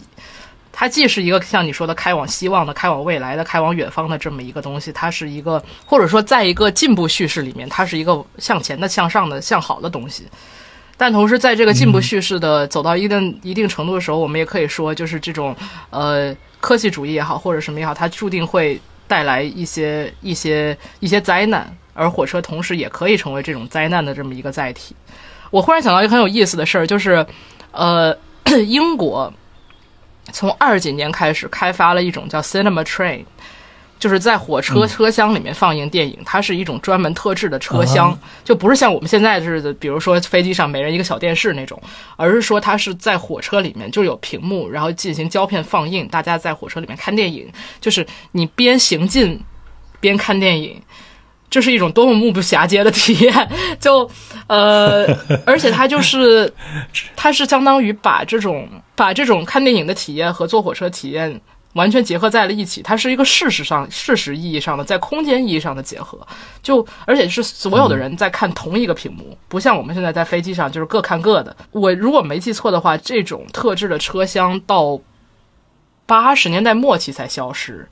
它既是一个像你说的开往希望的、开往未来的、开往远方的这么一个东西，它是一个或者说在一个进步叙事里面，它是一个向前的、向上的、向好的东西。但同时，在这个进步叙事的走到一定一定程度的时候，我们也可以说，就是这种呃科技主义也好，或者什么也好，它注定会带来一些一些一些灾难，而火车同时也可以成为这种灾难的这么一个载体。我忽然想到一个很有意思的事儿，就是，呃，英国从二几年开始开发了一种叫 Cinema Train，就是在火车车厢里面放映电影。它是一种专门特制的车厢，就不是像我们现在似的，比如说飞机上每人一个小电视那种，而是说它是在火车里面就有屏幕，然后进行胶片放映，大家在火车里面看电影，就是你边行进边看电影。这是一种多么目不暇接的体验，就，呃，而且它就是，它是相当于把这种把这种看电影的体验和坐火车体验完全结合在了一起，它是一个事实上事实意义上的在空间意义上的结合，就而且是所有的人在看同一个屏幕，不像我们现在在飞机上就是各看各的。我如果没记错的话，这种特制的车厢到八十年代末期才消失，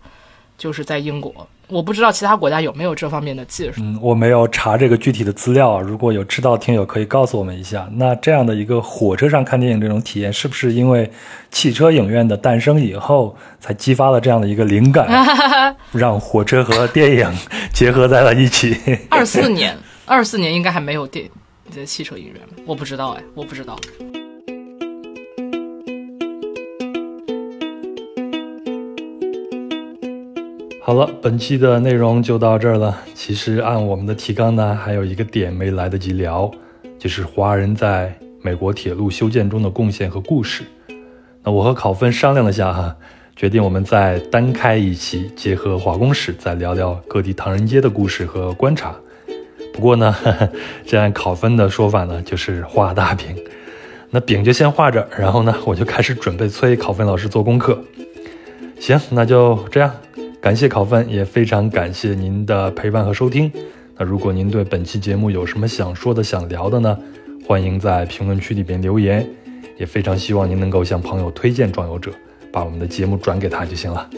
就是在英国。我不知道其他国家有没有这方面的技术。嗯，我没有查这个具体的资料。如果有知道听友可以告诉我们一下。那这样的一个火车上看电影这种体验，是不是因为汽车影院的诞生以后才激发了这样的一个灵感，让火车和电影结合在了一起？二四年，二四年应该还没有电的汽车影院，我不知道哎，我不知道。好了，本期的内容就到这儿了。其实按我们的提纲呢，还有一个点没来得及聊，就是华人在美国铁路修建中的贡献和故事。那我和考分商量了下哈，决定我们再单开一期，结合华工史，再聊聊各地唐人街的故事和观察。不过呢，这按考分的说法呢，就是画大饼。那饼就先画着，然后呢，我就开始准备催考分老师做功课。行，那就这样。感谢考分，也非常感谢您的陪伴和收听。那如果您对本期节目有什么想说的、想聊的呢？欢迎在评论区里边留言。也非常希望您能够向朋友推荐《装游者》，把我们的节目转给他就行了。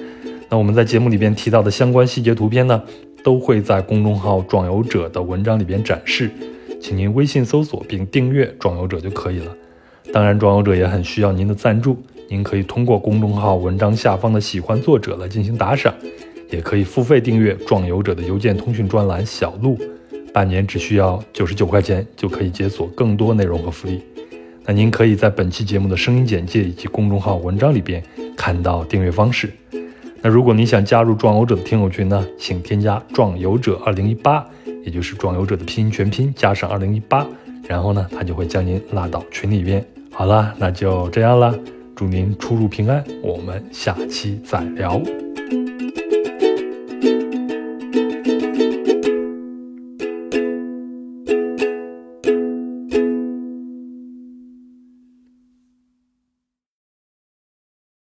那我们在节目里边提到的相关细节图片呢？都会在公众号“装游者”的文章里边展示，请您微信搜索并订阅“装游者”就可以了。当然，装游者也很需要您的赞助，您可以通过公众号文章下方的“喜欢作者”来进行打赏，也可以付费订阅“壮游者”的邮件通讯专栏“小路”，半年只需要九十九块钱就可以解锁更多内容和福利。那您可以在本期节目的声音简介以及公众号文章里边看到订阅方式。那如果你想加入壮游者的听友群呢，请添加壮游者二零一八，也就是壮游者的拼音全拼加上二零一八，然后呢，他就会将您拉到群里边。好了，那就这样了，祝您出入平安，我们下期再聊。